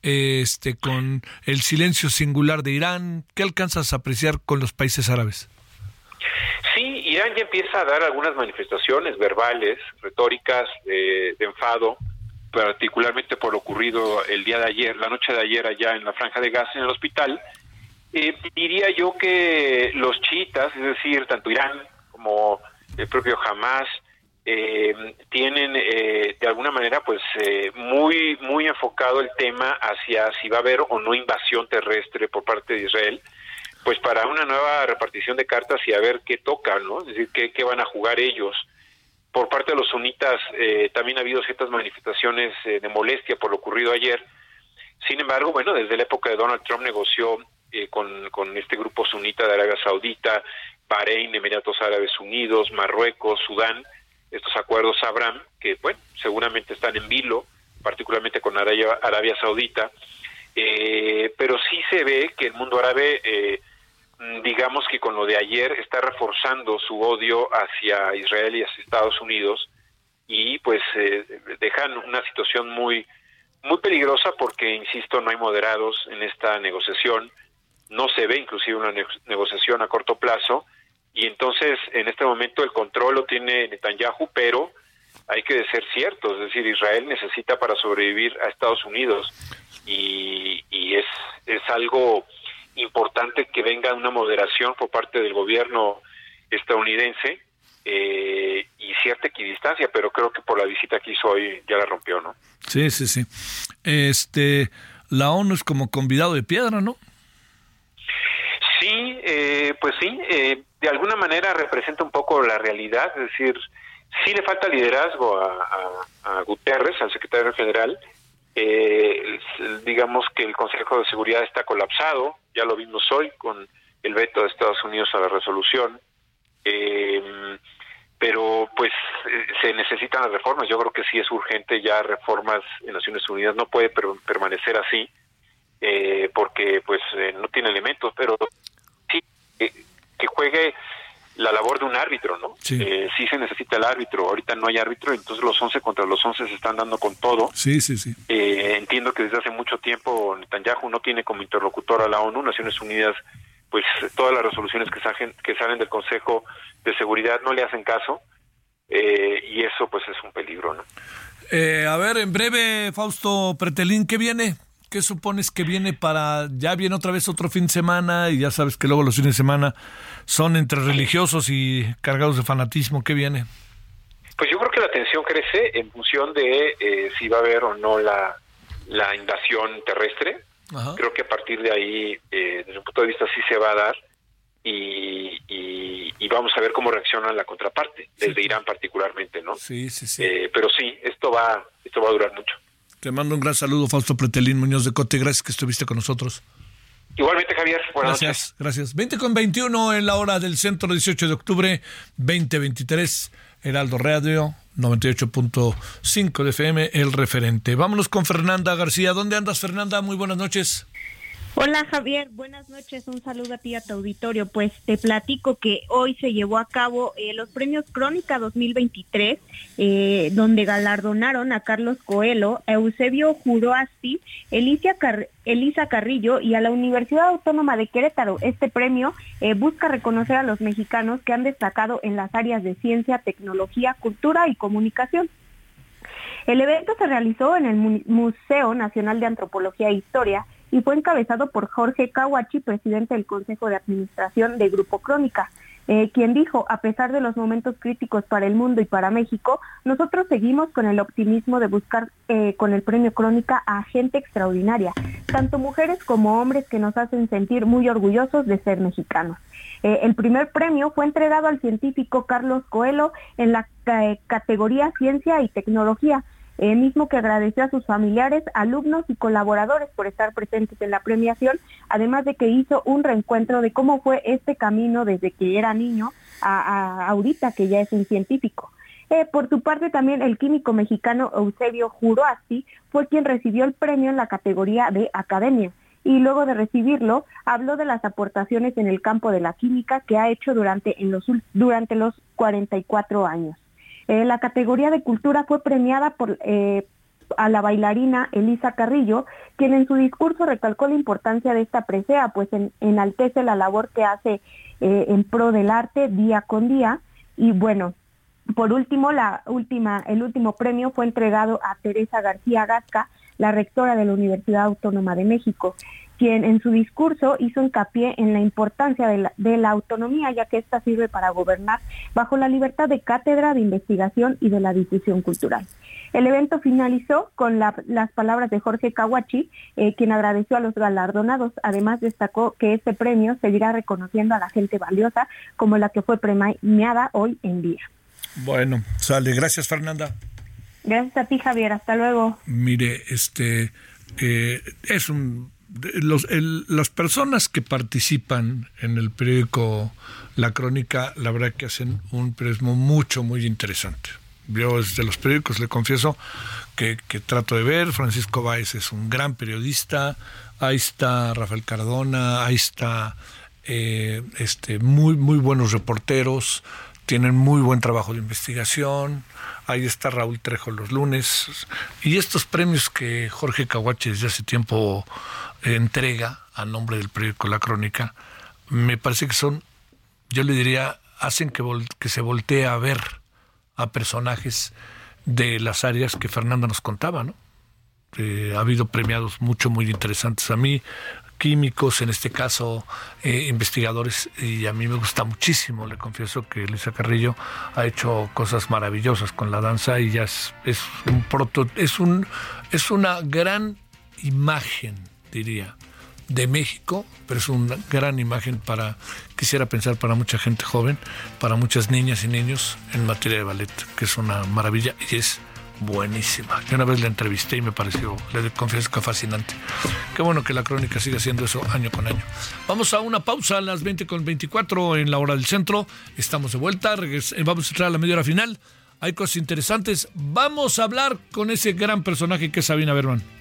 este, con el silencio singular de Irán. ¿Qué alcanzas a apreciar con los países árabes? Sí, Irán ya empieza a dar algunas manifestaciones verbales, retóricas, de enfado, particularmente por lo ocurrido el día de ayer, la noche de ayer allá en la Franja de Gaza, en el hospital. Eh, diría yo que los chiitas, es decir, tanto Irán como el propio Hamas, eh, tienen eh, de alguna manera pues muy muy enfocado el tema hacia si va a haber o no invasión terrestre por parte de Israel pues para una nueva repartición de cartas y a ver qué toca no es decir qué, qué van a jugar ellos por parte de los sunitas eh, también ha habido ciertas manifestaciones eh, de molestia por lo ocurrido ayer. Sin embargo, bueno, desde la época de Donald Trump negoció eh, con, con este grupo sunita de Arabia Saudita, Bahrein, Emiratos Árabes Unidos, Marruecos, Sudán, estos acuerdos Abraham, que bueno, seguramente están en vilo, particularmente con Arabia, Saudita, pero sí se ve que el mundo árabe Mm, digamos que con lo de ayer está reforzando su odio hacia Israel y hacia Estados Unidos y pues eh, dejan una situación muy muy peligrosa porque insisto no hay moderados en esta negociación. No se ve inclusive una negociación a corto plazo y entonces en este momento el control lo tiene Netanyahu pero hay que ser cierto es decir Israel necesita para sobrevivir a Estados Unidos y, es es algo importante que venga una moderación por parte del gobierno estadounidense eh, y cierta equidistancia, pero creo que por la visita que hizo hoy ya la rompió, ¿no? Sí, sí, sí. Este, la ONU es como convidado de piedra, ¿no? Sí, eh, pues sí, eh, de alguna manera representa un poco la realidad, es decir, sí le falta liderazgo a, Guterres, al secretario general, eh, digamos que el Consejo de Seguridad está colapsado, ya lo vimos hoy con el veto de Estados Unidos a la resolución, eh, pero pues eh, se necesitan las reformas. Yo creo que sí es urgente ya reformas en Naciones Unidas, no puede permanecer así eh, porque pues no tiene elementos, pero que juegue la labor de un árbitro, ¿no? Sí. Eh, sí se necesita el árbitro. Ahorita no hay árbitro, entonces los 11 contra los 11 se están dando con todo. Sí, sí, sí. Eh, entiendo que desde hace mucho tiempo Netanyahu no tiene como interlocutor a la ONU, Naciones Unidas, pues todas las resoluciones que salen, que salen del Consejo de Seguridad no le hacen caso. Eh, y eso pues es un peligro, ¿no? a ver, en breve, Fausto Pretelín, ¿qué viene? ¿Qué supones que viene para, ya viene otra vez otro fin de semana y ya sabes que luego los fines de semana son entre religiosos y cargados de fanatismo? ¿Qué viene? Pues yo creo que la tensión crece en función de eh, si va a haber o no la, la invasión terrestre. Creo que a partir de ahí, eh, desde un punto de vista, sí se va a dar y, y, vamos a ver cómo reacciona la contraparte, desde Irán particularmente, ¿no? Sí, sí, sí. Eh, pero sí, esto va, esto va a durar mucho. Te mando un gran saludo, Fausto Pretelín Muñoz de Cote. Gracias que estuviste con nosotros. Igualmente, Javier. Buenas gracias, noches. gracias. 20 con 21 en la hora del centro, 18 de octubre 2023. Heraldo Radio 98.5 de FM, el referente. Vámonos con Fernanda García. ¿Dónde andas, Fernanda? Muy buenas noches. Hola Javier, buenas noches, un saludo a ti a tu auditorio. Pues te platico que hoy se llevó a cabo eh, los premios Crónica 2023, eh, donde galardonaron a Carlos Coelho, Eusebio Juroasti, Elisa, Elisa Carrillo y a la Universidad Autónoma de Querétaro. Este premio eh, busca reconocer a los mexicanos que han destacado en las áreas de ciencia, tecnología, cultura y comunicación. El evento se realizó en el Museo Nacional de Antropología e Historia y fue encabezado por Jorge Kawachi, presidente del Consejo de Administración de Grupo Crónica. Eh, quien dijo, a pesar de los momentos críticos para el mundo y para México, nosotros seguimos con el optimismo de buscar eh, con el premio Crónica a gente extraordinaria, tanto mujeres como hombres que nos hacen sentir muy orgullosos de ser mexicanos. Eh, el primer premio fue entregado al científico Carlos Coelho en la categoría Ciencia y Tecnología, eh, mismo que agradeció a sus familiares, alumnos y colaboradores por estar presentes en la premiación, además de que hizo un reencuentro de cómo fue este camino desde que era niño a, ahorita que ya es un científico. Eh, por su parte también el químico mexicano Eusebio Juroasti fue quien recibió el premio en la categoría de academia. y luego de recibirlo habló de las aportaciones en el campo de la química que ha hecho durante, en los, durante los 44 años. Eh, la categoría de cultura fue premiada eh, a la bailarina Elisa Carrillo, quien en su discurso recalcó la importancia de esta presea, pues enaltece la labor que hace eh, en pro del arte día con día. Y bueno, por último, la última, el último premio fue entregado a Teresa García Gasca, la rectora de la Universidad Autónoma de México, quien en su discurso hizo hincapié en la importancia de la, autonomía, ya que ésta sirve para gobernar bajo la libertad de cátedra, de investigación y de la difusión cultural. El evento finalizó con las palabras de Jorge Kawachi, eh, quien agradeció a los galardonados. Además, destacó que este premio seguirá reconociendo a la gente valiosa como la que fue premiada hoy en día. Bueno, sale. Gracias, Fernanda. Gracias a ti, Javier. Hasta luego. Mire, este eh, es un las personas que participan en el periódico La Crónica, la verdad que hacen un periodismo mucho, muy interesante. Yo desde los periódicos le confieso que, trato de ver. Francisco Báez es un gran periodista. Ahí está Rafael Cardona, ahí está eh, este, muy, muy buenos reporteros tienen muy buen trabajo de investigación. Ahí está Raúl Trejo los lunes. Y estos premios que Jorge Caguache desde hace tiempo entrega a nombre del periódico La Crónica, me parece que son, yo le diría, hacen que, que se voltee a ver a personajes de las áreas que Fernanda nos contaba, ¿no? Eh, ha habido premiados mucho, muy interesantes. A mí, químicos, en este caso eh, investigadores, y a mí me gusta muchísimo, le confieso que Elisa Carrillo ha hecho cosas maravillosas con la danza y ya es, un proto, es un es una gran imagen, diría, de México, pero es una gran imagen para, quisiera pensar, para mucha gente joven, para muchas niñas y niños en materia de ballet, que es una maravilla y es buenísima. Yo una vez la entrevisté y me pareció, le confieso que fascinante. Qué bueno que la crónica siga haciendo eso año con año. Vamos a una pausa a las 20 con 24 en la hora del centro. Estamos de vuelta, eh, vamos a entrar a la media hora final. Hay cosas interesantes. Vamos a hablar con ese gran personaje que es Sabina Berman.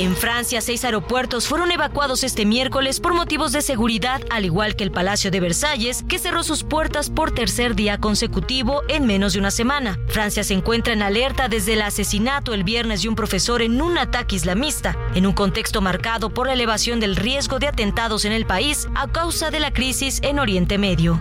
En Francia, seis aeropuertos fueron evacuados este miércoles por motivos de seguridad, al igual que el Palacio de Versalles, que cerró sus puertas por tercer día consecutivo en menos de una semana. Francia se encuentra en alerta desde el asesinato el viernes de un profesor en un ataque islamista, en un contexto marcado por la elevación del riesgo de atentados en el país a causa de la crisis en Oriente Medio.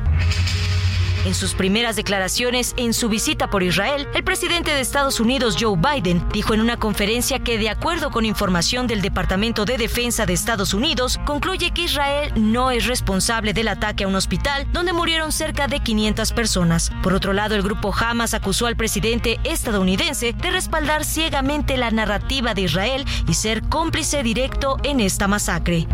En sus primeras declaraciones en su visita por Israel, el presidente de Estados Unidos, Joe Biden, dijo en una conferencia que, de acuerdo con información del Departamento de Defensa de Estados Unidos, concluye que Israel no es responsable del ataque a un hospital donde murieron cerca de 500 personas. Por otro lado, el grupo Hamas acusó al presidente estadounidense de respaldar ciegamente la narrativa de Israel y ser cómplice directo en esta masacre.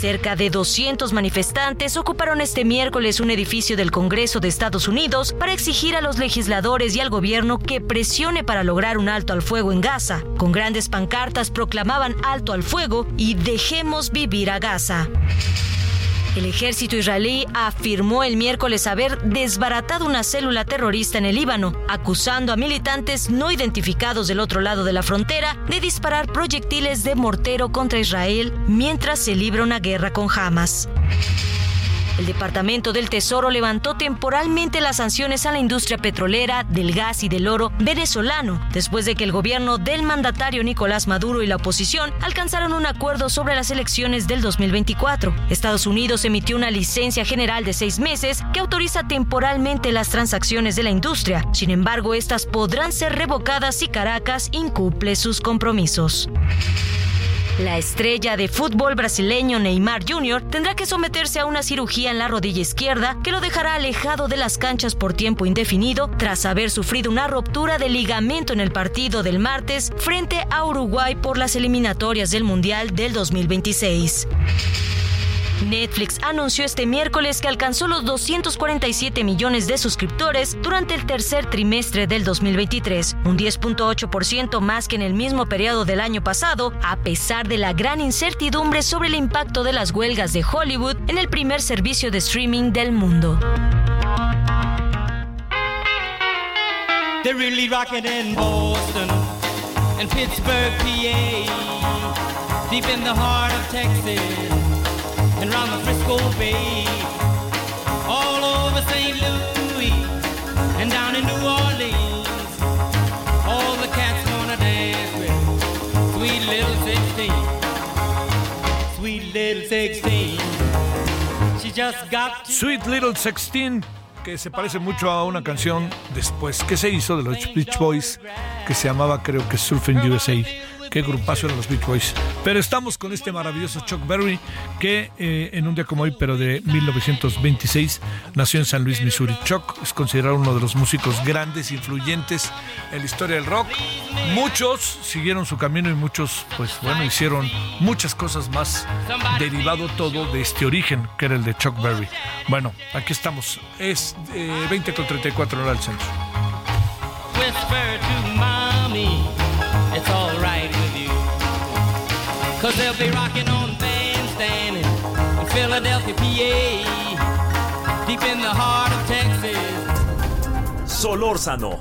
Cerca de 200 manifestantes ocuparon este miércoles un edificio del Congreso de Estados Unidos para exigir a los legisladores y al gobierno que presione para lograr un alto al fuego en Gaza. Con grandes pancartas proclamaban alto al fuego y dejemos vivir a Gaza. El ejército israelí afirmó el miércoles haber desbaratado una célula terrorista en el Líbano, acusando a militantes no identificados del otro lado de la frontera de disparar proyectiles de mortero contra Israel mientras se libra una guerra con Hamas. El Departamento del Tesoro levantó temporalmente las sanciones a la industria petrolera, del gas y del oro venezolano, después de que el gobierno del mandatario Nicolás Maduro y la oposición alcanzaron un acuerdo sobre las elecciones del 2024. Estados Unidos emitió una licencia general de seis meses que autoriza temporalmente las transacciones de la industria. Sin embargo, estas podrán ser revocadas si Caracas incumple sus compromisos. La estrella de fútbol brasileño Neymar Jr. tendrá que someterse a una cirugía en la rodilla izquierda que lo dejará alejado de las canchas por tiempo indefinido tras haber sufrido una ruptura de ligamento en el partido del martes frente a Uruguay por las eliminatorias del Mundial del 2026. Netflix anunció este miércoles que alcanzó los 247 millones de suscriptores durante el tercer trimestre del 2023, un 10.8% más que en el mismo periodo del año pasado, a pesar de la gran incertidumbre sobre el impacto de las huelgas de Hollywood en el primer servicio de streaming del mundo. Frisco Bay, all over St. Louis and down in New Orleans. All the cats gonna dance with sweet little 16. Sweet little 16. She just got Sweet little 16 que se parece mucho a una canción después que se hizo de los Beach Boys que se llamaba creo que Surfing USA qué grupazo eran los Beach Boys. Pero estamos con este maravilloso Chuck Berry, que eh, en un día como hoy, pero de 1926, nació en San Luis, Missouri. Chuck es considerado uno de los músicos grandes, influyentes en la historia del rock. Muchos siguieron su camino y muchos, pues bueno, hicieron muchas cosas más, derivado todo de este origen, que era el de Chuck Berry. Bueno, aquí estamos. Es 20 eh, con 34 hora del centro. Cause they'll be rocking on bandstand in Philadelphia, PA, deep in the heart of Texas. Solórzano,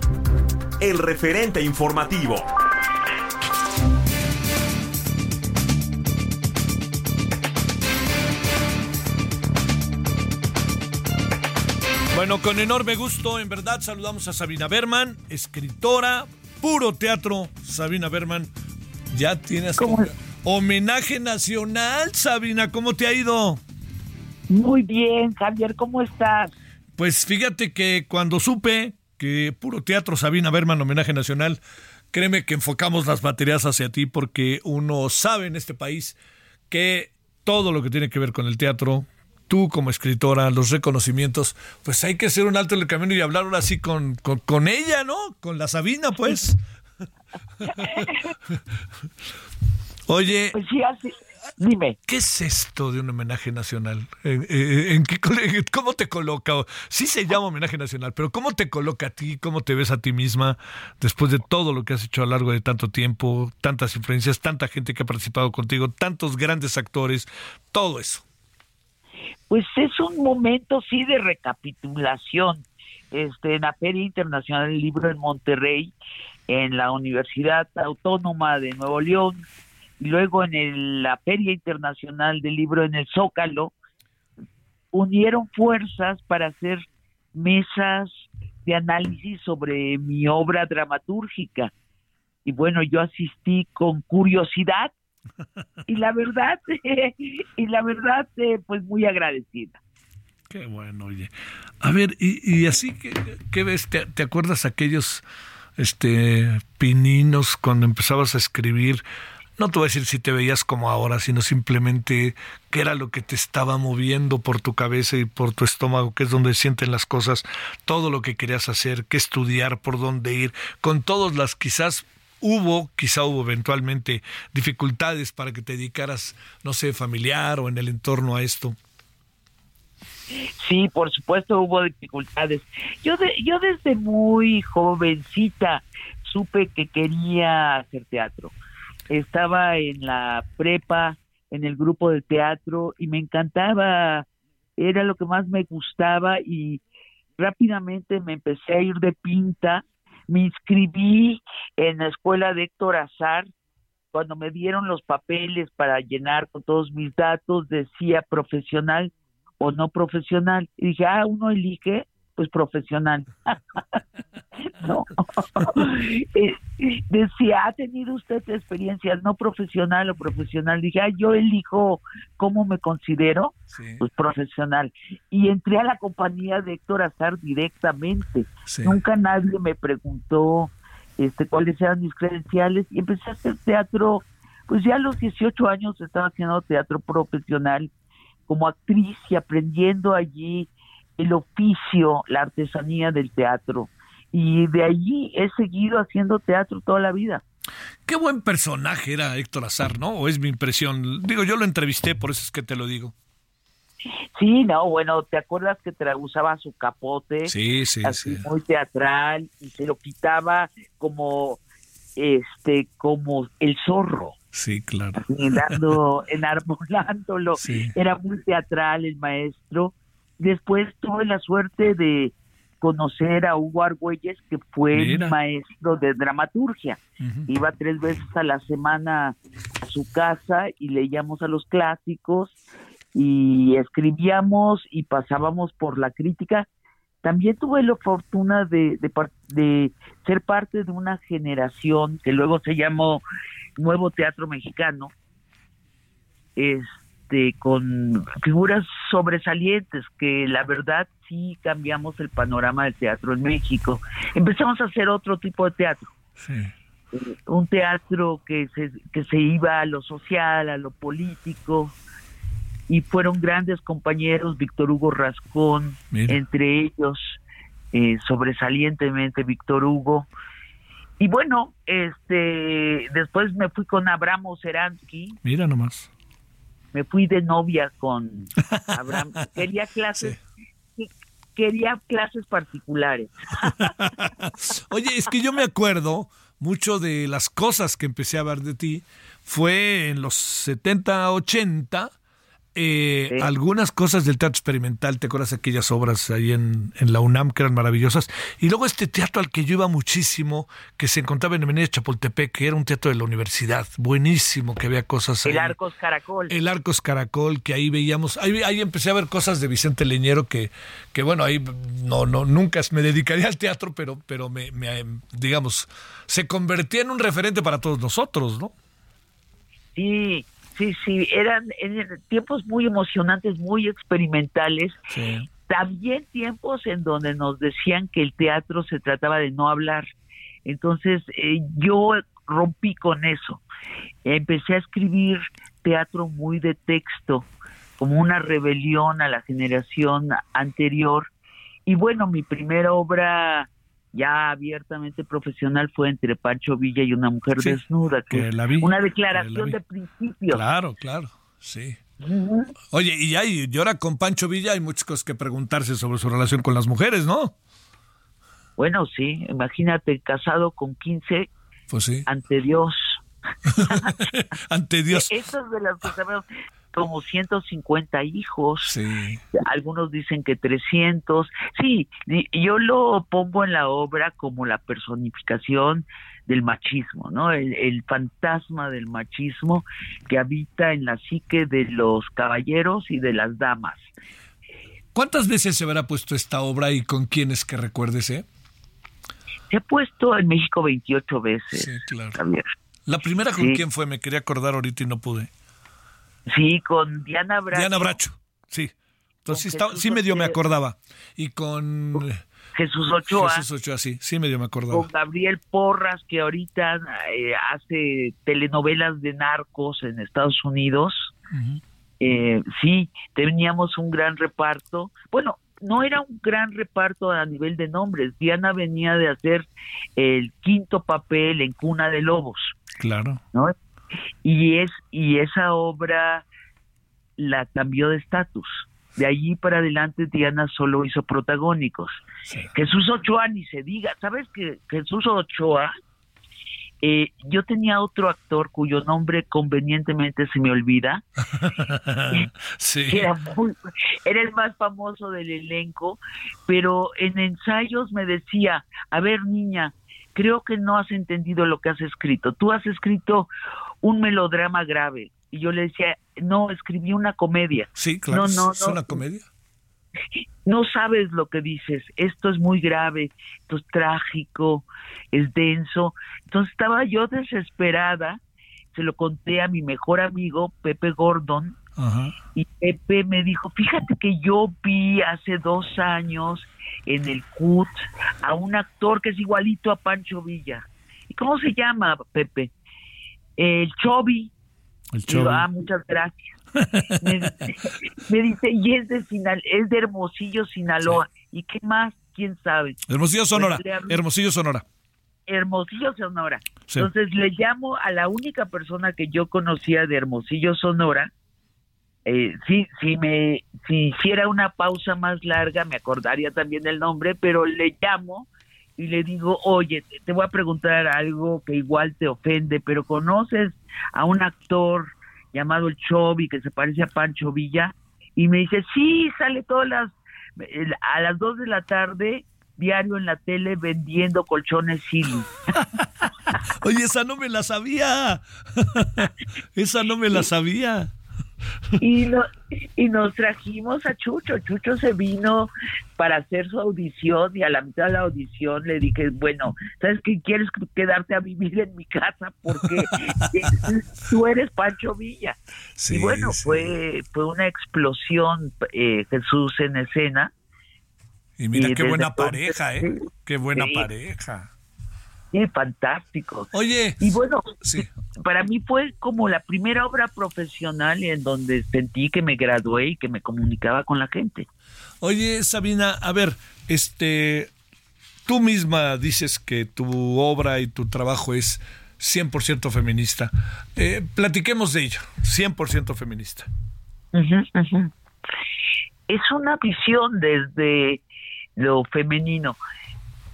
el referente informativo. Bueno, con enorme gusto, en verdad, saludamos a Sabina Berman, escritora, puro teatro. Sabina Berman, ya tienes... ¿Cómo? Homenaje nacional, Sabina, ¿cómo te ha ido? Muy bien, Javier, ¿cómo estás? Pues fíjate que cuando supe que puro teatro Sabina Berman, homenaje nacional, créeme que enfocamos las baterías hacia ti porque uno sabe en este país que todo lo que tiene que ver con el teatro, tú como escritora, los reconocimientos, pues hay que hacer un alto en el camino y hablar ahora sí con, con, con ella, ¿no? Con la Sabina, pues. [LAUGHS] Oye. Pues Dime. ¿Qué es esto de un homenaje nacional? ¿En, qué, [LAUGHS] ¿Cómo te coloca? Sí se llama homenaje nacional, pero ¿cómo te coloca a ti? ¿Cómo te ves a ti misma después de todo lo que has hecho a lo largo de tanto tiempo, tantas influencias, tanta gente que ha participado contigo, tantos grandes actores, todo eso? Pues es un momento, sí, de recapitulación. Este, en la Feria Internacional del Libro en Monterrey, en la Universidad Autónoma de Nuevo León, luego en la Feria Internacional del Libro en el Zócalo, unieron fuerzas para hacer mesas de análisis sobre mi obra dramatúrgica. Y bueno, yo asistí con curiosidad y la verdad, [LAUGHS] y la verdad, eh, pues muy agradecida. Qué bueno, oye. A ver, y, así que, ¿qué ves? ¿Te, ¿Te, acuerdas aquellos este pininos cuando empezabas a escribir? No te voy a decir si te veías como ahora, sino simplemente qué era lo que te estaba moviendo por tu cabeza y por tu estómago, que es donde sienten las cosas, todo lo que querías hacer, qué estudiar, por dónde ir, con todas las quizás hubo, quizá hubo eventualmente dificultades para que te dedicaras, no sé, familiar o en el entorno a esto. Sí, por supuesto hubo dificultades. Yo, yo desde muy jovencita supe que quería hacer teatro estaba en la prepa, en el grupo de teatro y me encantaba, era lo que más me gustaba y rápidamente me empecé a ir de pinta, me inscribí en la escuela de Héctor Azar, cuando me dieron los papeles para llenar con todos mis datos, decía profesional o no profesional. Y dije, ah, uno elige pues profesional. [LAUGHS] no. [LAUGHS] Eh, decía, ¿ha tenido usted experiencia no profesional o profesional? Dije, ah, yo elijo cómo me considero, pues profesional. Y entré a la compañía de Héctor Azar directamente. Nunca nadie me preguntó este cuáles eran mis credenciales y empecé a hacer teatro, pues ya a los 18 años estaba haciendo teatro profesional como actriz y aprendiendo allí el oficio, la artesanía del teatro. Y de allí he seguido haciendo teatro toda la vida. Qué buen personaje era Héctor Azar, ¿no? O es mi impresión. Digo, yo lo entrevisté, por eso es que te lo digo. Sí, no, bueno, ¿te acuerdas que te usaba su capote? Sí, sí, sí. Muy teatral y se lo quitaba como, este, como el zorro. Sí, claro. Dando, [LAUGHS] enarbolándolo. Era muy teatral el maestro Después tuve la suerte de conocer a Hugo Argüelles, que fue maestro de dramaturgia. Iba tres veces a la semana a su casa y leíamos a los clásicos y escribíamos y pasábamos por la crítica. También tuve la fortuna de, de, de ser parte de una generación que luego se llamó Nuevo Teatro Mexicano, es, este, con figuras sobresalientes que la verdad sí cambiamos el panorama del teatro en México. Empezamos a hacer otro tipo de teatro. Un teatro que se, que se iba a lo social, a lo político, y fueron grandes compañeros, Víctor Hugo Rascón, entre ellos, eh, sobresalientemente Víctor Hugo. Y bueno, este después me fui con Abramo Seransky. Mira nomás me fui de novia con [LAUGHS] Abraham. Quería clases. Quería clases particulares. [LAUGHS] Oye, es que yo me acuerdo mucho de las cosas que empecé a ver de ti. Fue en los 70, 80 eh, algunas cosas del teatro experimental, ¿te acuerdas de aquellas obras ahí en, la UNAM que eran maravillosas? Y luego este teatro al que yo iba muchísimo, que se encontraba en Avenida Chapultepec, que era un teatro de la universidad, buenísimo, que había cosas El Arcos Caracol. El Arcos Caracol, que ahí veíamos, ahí, ahí empecé a ver cosas de Vicente Leñero que, que bueno, ahí no, no, nunca me dedicaría al teatro, pero, pero me, me digamos, se convertía en un referente para todos nosotros, ¿no? Sí, Sí, sí, eran tiempos muy emocionantes, muy experimentales. También tiempos en donde nos decían que el teatro se trataba de no hablar. Entonces eh, yo rompí con eso. Empecé a escribir teatro muy de texto, como una rebelión a la generación anterior. Y bueno, mi primera obra ya abiertamente profesional fue entre Pancho Villa y una mujer desnuda, que, una declaración de principio. Claro, claro, sí. Oye, y, hay, y ahora con Pancho Villa hay muchas cosas que preguntarse sobre su relación con las mujeres, ¿no? Bueno, sí, imagínate, casado con 15 pues sí. ante Dios. [LAUGHS] ante Dios. [LAUGHS] Eso es de las que sabemos como 150 hijos, algunos dicen que 300. Sí, yo lo pongo en la obra como la personificación del machismo, ¿no? El, fantasma del machismo que habita en la psique de los caballeros y de las damas. ¿Cuántas veces se habrá puesto esta obra y con quiénes que recuerdes, eh? Se ha puesto en México 28 veces. Sí, claro. La primera con quién fue, me quería acordar ahorita y no pude. Sí, con Diana Bracho. Diana Bracho, sí. Entonces sí, medio me acordaba. Y con... Jesús Ochoa. Jesús Ochoa, sí, sí medio me acordaba. Con Gabriel Porras, que ahorita eh, hace telenovelas de narcos en Estados Unidos. Eh, sí, teníamos un gran reparto. Bueno, no era un gran reparto a nivel de nombres. Diana venía de hacer el quinto papel en Cuna de Lobos. Claro. ¿no? Y es y esa obra la cambió de estatus. De allí para adelante Diana solo hizo protagónicos. Jesús Ochoa ni se diga, ¿sabes que Jesús Ochoa eh, yo tenía otro actor cuyo nombre convenientemente se me olvida. [LAUGHS] sí. [LAUGHS] era, era el más famoso del elenco, pero en ensayos me decía, a ver niña, creo que no has entendido lo que has escrito. Tú has escrito un melodrama grave. Y yo le decía, no, escribí una comedia. Sí, claro, no, no, es no, una comedia. [LAUGHS] No sabes lo que dices, esto es muy grave, esto es trágico, es denso. Entonces estaba yo desesperada, se lo conté a mi mejor amigo, Pepe Gordon, y Pepe me dijo, fíjate que yo vi hace dos años en el CUT a un actor que es igualito a Pancho Villa. ¿Y cómo se llama, Pepe? El Chobi. El Digo, ah, muchas gracias. [LAUGHS] me, me dice, y es de, Sinal es de Hermosillo, Sinaloa. ¿Y qué más? ¿Quién sabe? Hermosillo, Sonora. Pues hablé- Hermosillo, Sonora. Hermosillo, Sonora. Sí. Entonces le llamo a la única persona que yo conocía de Hermosillo, Sonora. Eh, sí, si me, si hiciera una pausa más larga, me acordaría también del nombre, pero le llamo y le digo, oye, te- voy a preguntar algo que igual te ofende, pero ¿conoces a un actor llamado el Chobi que se parece a Pancho Villa? Y me dice, sí, sale todas las, a las dos de la tarde, diario en la tele vendiendo colchones Silly. [LAUGHS] Oye, esa no me la sabía. [LAUGHS] esa no me la sabía. Y, no- y nos trajimos a Chucho. Chucho se vino para hacer su audición y a la mitad de la audición le dije, bueno, ¿sabes qué? ¿Quieres quedarte a vivir en mi casa? Porque [LAUGHS] tú eres Pancho Villa. Sí, y bueno, sí. fue, fue una explosión eh, Jesús en escena. Y mira Y qué buena entonces, pareja, ¿eh? Qué buena pareja. Fantástico. Oye. Y bueno, Sí. para mí fue como la primera obra profesional en donde sentí que me gradué y que me comunicaba con la gente. Oye, Sabina, a ver, este, tú misma dices que tu obra y tu trabajo es 100% feminista. Eh, platiquemos de ello, 100% feminista. Es una visión desde lo femenino.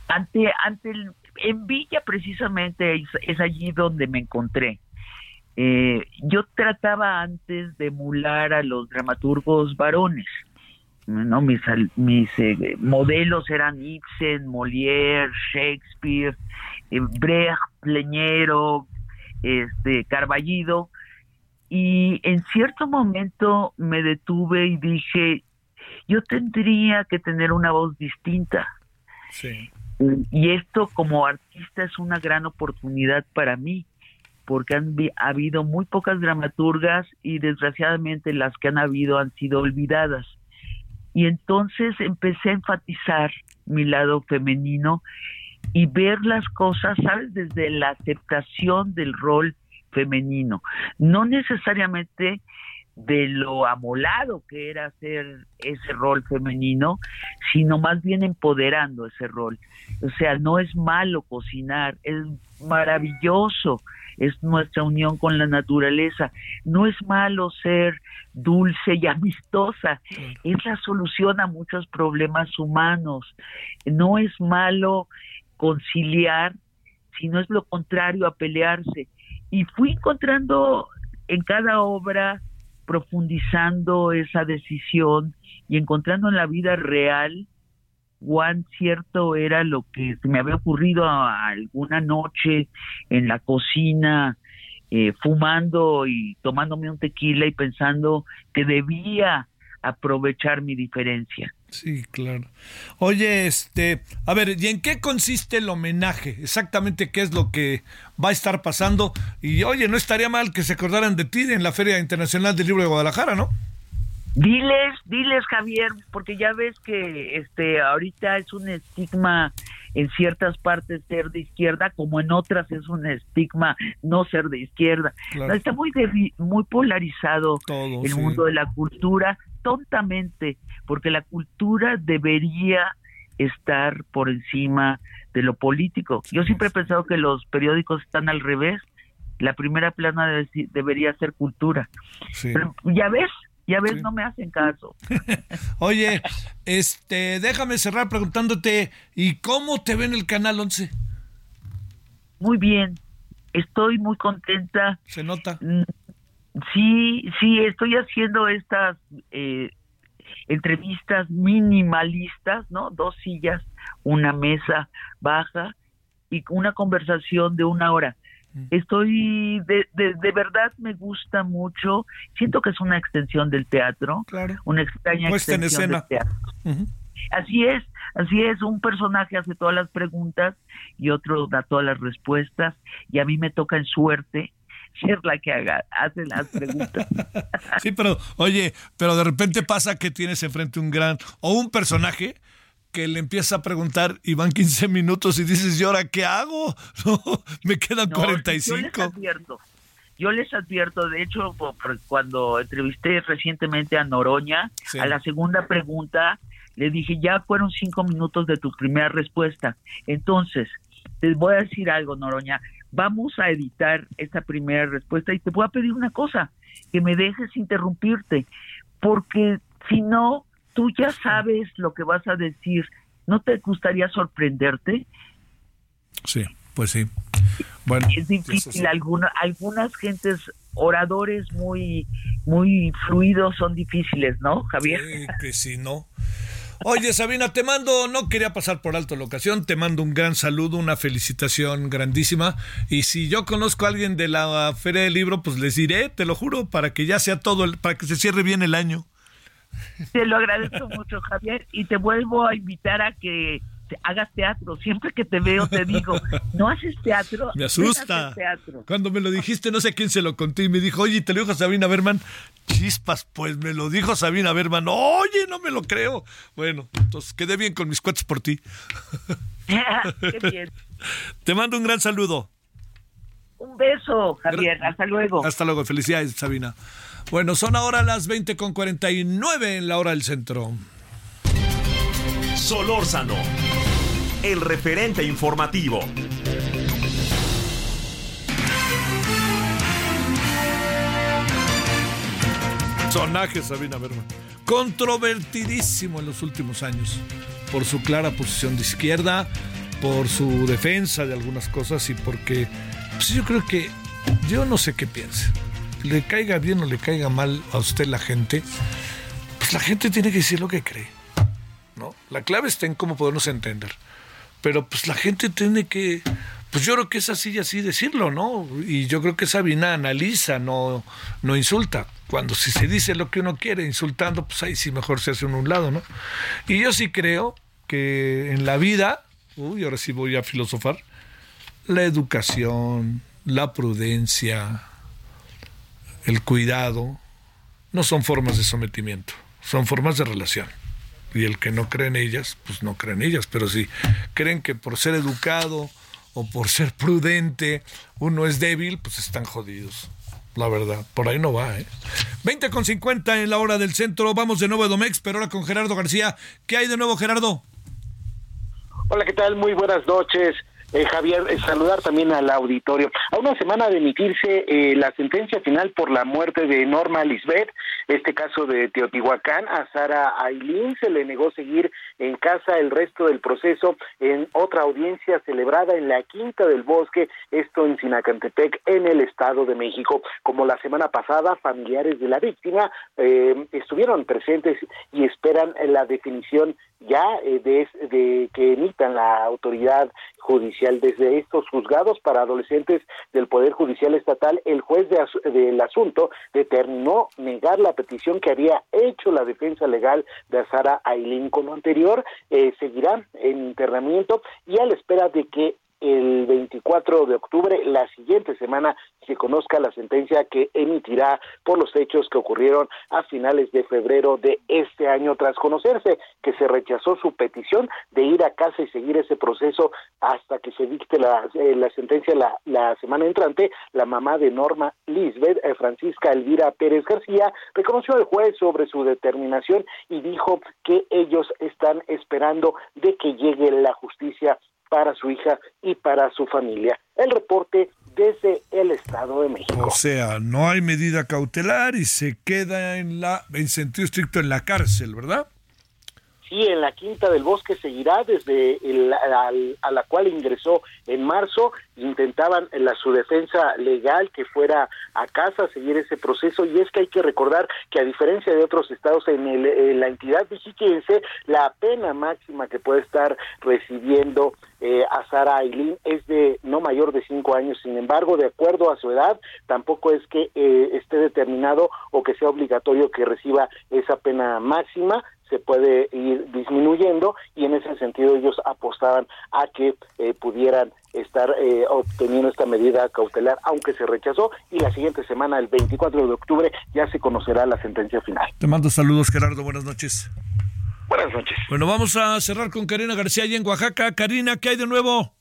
Ante, ante el- en Villa precisamente es, allí donde me encontré. Eh, yo trataba antes de emular a los dramaturgos varones. ¿no? Mis, mis eh, modelos eran Ibsen, Molière, Shakespeare, eh, Brecht, Leñero, este, Carballido. Y en cierto momento me detuve y dije, yo tendría que tener una voz distinta. Sí. Y esto como artista es una gran oportunidad para mí, porque han ha habido muy pocas dramaturgas y desgraciadamente las que han habido han sido olvidadas. Y entonces empecé a enfatizar mi lado femenino y ver las cosas, ¿sabes? Desde la aceptación del rol femenino, no necesariamente de lo amolado que era hacer ese rol femenino, sino más bien empoderando ese rol. O sea, no es malo cocinar, es maravilloso, es nuestra unión con la naturaleza. No es malo ser dulce y [LAUGHS] amistosa, es la solución a muchos problemas humanos. No es malo conciliar, sino es lo contrario a pelearse. Y fui encontrando en cada obra, profundizando esa decisión y encontrando en la vida real cuán cierto era lo que me había ocurrido alguna noche en la cocina, eh, fumando y tomándome un tequila y pensando que debía aprovechar mi diferencia. Sí, claro. Oye, este, a ver, ¿y en qué consiste el homenaje? Exactamente qué es lo que va a estar pasando. Y oye, no estaría mal que se acordaran de ti en la Feria Internacional del Libro de Guadalajara, ¿no? Diles, diles Javier, porque ya ves que este ahorita es un estigma en ciertas partes ser de izquierda, como en otras es un estigma no ser de izquierda. Claro. Está muy devi- muy polarizado Todo, el sí. mundo de la cultura, tontamente, porque la cultura debería estar por encima de lo político. Yo siempre he pensado que los periódicos están al revés. La primera plana debe- debería ser cultura. Sí. Pero ya ves, ya ves, no me hacen caso. [LAUGHS] Oye, este, déjame cerrar preguntándote, ¿y cómo te ven el Canal 11? Muy bien, estoy muy contenta. Se nota. Mm, Sí, sí, estoy haciendo estas eh, entrevistas minimalistas, ¿no? Dos sillas, una mesa baja y una conversación de una hora. Estoy, de, de, verdad me gusta mucho. Siento que es una extensión del teatro. Claro. Una extraña extensión del teatro. Así es, así es. Un personaje hace todas las preguntas y otro da todas las respuestas. Y a mí me toca en suerte ser la que haga, hace las preguntas. [LAUGHS] sí, pero oye, pero de repente pasa que tienes enfrente un gran o un personaje que le empieza a preguntar y van 15 minutos y dices, ¿y ahora qué hago? [LAUGHS] me quedan 45. Yo les advierto, yo les advierto, de hecho, cuando entrevisté recientemente a Noroña, a la segunda pregunta, le dije, ya fueron cinco minutos de tu primera respuesta. Entonces, te voy a decir algo, Noroña, vamos a editar esta primera respuesta y te voy a pedir una cosa, que me dejes interrumpirte, porque si no, tú ya sabes lo que vas a decir. ¿No te gustaría sorprenderte? Sí, pues sí. Bueno, es difícil. algunas gentes oradores muy, muy fluidos son difíciles, ¿no, Javier? Sí, que sí, no. Oye, Sabina, te mando, no quería pasar por alto la ocasión, te mando un gran saludo, una felicitación grandísima. Y si yo conozco a alguien de la Feria del Libro, pues les diré, te lo juro, para que ya sea todo, para que se cierre bien el año. [LAUGHS] Te lo agradezco mucho, Javier, y te vuelvo a invitar a que hagas teatro. Siempre que te veo te digo, ¿no haces teatro? Me asusta. Cuando me lo dijiste, no sé quién se lo conté y me dijo, oye, ¿te lo dijo Sabina Berman? Chispas, pues me lo dijo Sabina Berman. Oye, no me lo creo. Bueno, entonces quedé bien con mis cuates por ti. [LAUGHS] Qué bien. [LAUGHS] Te mando un gran saludo. Un beso, Javier. Hasta luego. Hasta luego. Felicidades, Sabina. Bueno, son ahora las 20 con 49 en la hora del centro. Solórzano, el referente informativo. Sonaje Sabina Berman. Controvertidísimo en los últimos años por su clara posición de izquierda, por su defensa de algunas cosas y porque pues yo creo que yo no sé qué piense le caiga bien o le caiga mal a usted la gente, pues la gente tiene que decir lo que cree. ¿no? La clave está en cómo podemos entender. Pero pues la gente tiene que, pues yo creo que es así y así decirlo, ¿no? Y yo creo que Sabina analiza, no, no insulta. Cuando si se dice lo que uno quiere insultando, pues ahí sí mejor se hace uno un lado, ¿no? Y yo sí creo que en la vida, uy, ahora sí voy a filosofar, la educación, la prudencia, el cuidado, no son formas de sometimiento, son formas de relación. Y el que no cree en ellas, pues no cree en ellas. Pero si creen que por ser educado o por ser prudente uno es débil, pues están jodidos. La verdad, por ahí no va, ¿eh? 20 con 50 en la hora del centro. Vamos de nuevo a Domex, pero ahora con Gerardo García. ¿Qué hay de nuevo, Gerardo? Hola, ¿qué tal? Muy buenas noches. Eh, Javier, eh, saludar también al auditorio. A una semana de emitirse eh, la sentencia final por la muerte de Norma Lisbeth, este caso de Teotihuacán, a Sara Ailín se le negó seguir en casa el resto del proceso en otra audiencia celebrada en la Quinta del Bosque, esto en Sinacantepec, en el Estado de México. Como la semana pasada, familiares de la víctima estuvieron presentes y esperan la definición ya de, de que emitan la autoridad judicial. Desde estos juzgados para adolescentes del Poder Judicial Estatal, el juez del asunto determinó negar la petición que había hecho la defensa legal de Azara Ailín. Con lo anterior, eh, seguirá en internamiento y a la espera de que el 24 de octubre, la siguiente semana, se conozca la sentencia que emitirá por los hechos que ocurrieron a finales de febrero de este año, tras conocerse que se rechazó su petición de ir a casa y seguir ese proceso hasta que se dicte la, eh, sentencia la, la, semana entrante, la mamá de Norma Lisbeth, eh, Francisca Elvira Pérez García, reconoció al juez sobre su determinación y dijo que ellos están esperando de que llegue la justicia para su hija y para su familia. El reporte desde el Estado de México. O sea, no hay medida cautelar y se queda en la en sentido estricto en la cárcel, ¿verdad? Y en la Quinta del Bosque seguirá desde a la cual ingresó en marzo. Intentaban la, su defensa legal que fuera a casa, seguir ese proceso y es que hay que recordar que a diferencia de otros estados en, el, la entidad mexiquense, la pena máxima que puede estar recibiendo eh, a Sara Aileen es de no mayor de cinco años. Sin embargo, de acuerdo a su edad, tampoco es que eh, esté determinado o que sea obligatorio que reciba esa pena máxima se puede ir disminuyendo y en ese sentido ellos apostaban a que eh, pudieran estar eh, obteniendo esta medida cautelar, aunque se rechazó y la siguiente semana, el 24 de octubre, ya se conocerá la sentencia final. Te mando saludos, Gerardo, buenas noches. Buenas noches. Bueno, vamos a cerrar con Karina García allá en Oaxaca. Karina, ¿qué hay de nuevo?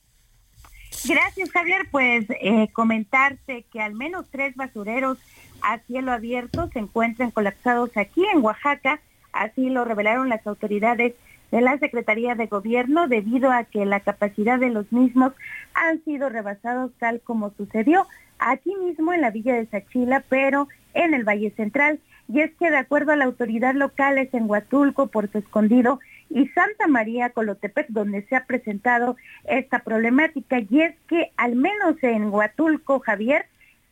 Gracias, Javier. Pues eh, comentarte que al menos tres basureros a cielo abierto se encuentran colapsados aquí en Oaxaca Así lo revelaron las autoridades de la Secretaría de Gobierno debido a que la capacidad de los mismos han sido rebasados tal como sucedió aquí mismo en la villa de Sachila, pero en el Valle Central. Y es que de acuerdo a la autoridad local es en Huatulco, Puerto Escondido y Santa María Colotepec donde se ha presentado esta problemática. Y es que al menos en Huatulco, Javier,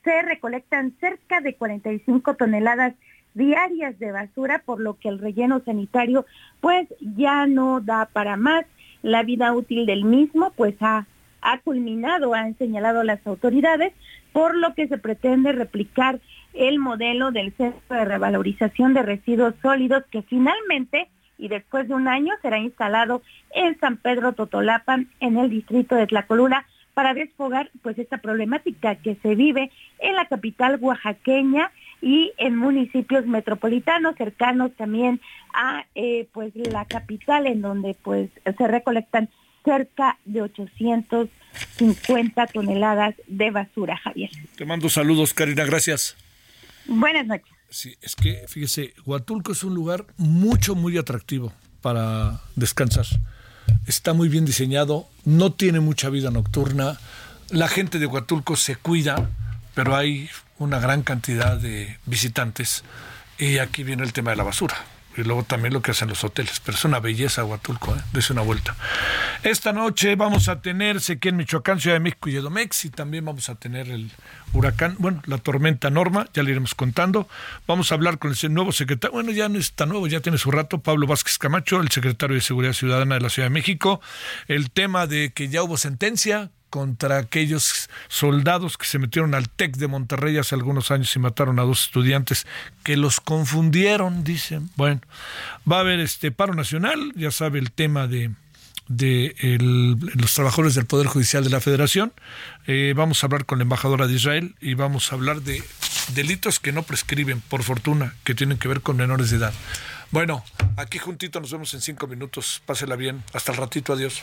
se recolectan cerca de 45 toneladas diarias de basura, por lo que el relleno sanitario pues ya no da para más. La vida útil del mismo pues ha, ha culminado, han señalado las autoridades, por lo que se pretende replicar el modelo del Centro de Revalorización de Residuos Sólidos que finalmente y después de un año será instalado en San Pedro Totolapan, en el distrito de Tlacolula, para desfogar pues esta problemática que se vive en la capital oaxaqueña y en municipios metropolitanos cercanos también a eh, pues la capital en donde pues se recolectan cerca de 850 toneladas de basura, Javier. Te mando saludos, Karina, gracias. Buenas noches. Sí, es que fíjese, Huatulco es un lugar mucho, muy atractivo para descansar. Está muy bien diseñado, no tiene mucha vida nocturna, la gente de Huatulco se cuida, pero hay una gran cantidad de visitantes y aquí viene el tema de la basura. Y luego también lo que hacen los hoteles. Pero es una belleza Huatulco, ¿eh? Una vuelta. Esta noche vamos a tener sequía en Michoacán, Ciudad de México y Edomex. Y también vamos a tener el huracán, bueno, la tormenta Norma, ya le iremos contando. Vamos a hablar con el nuevo secretario, bueno, ya no está nuevo, ya tiene su rato, Pablo Vázquez Camacho, el secretario de Seguridad Ciudadana de la Ciudad de México. El tema de que ya hubo sentencia contra aquellos soldados que se metieron al TEC de Monterrey hace algunos años y mataron a dos estudiantes que los confundieron, dicen. Bueno, va a haber este paro nacional, ya sabe el tema de, de los trabajadores del Poder Judicial de la Federación. Eh, vamos a hablar con la embajadora de Israel y vamos a hablar de delitos que no prescriben, por fortuna, que tienen que ver con menores de edad. Bueno, aquí juntito nos vemos en cinco minutos. Pásela bien. Hasta el ratito. Adiós.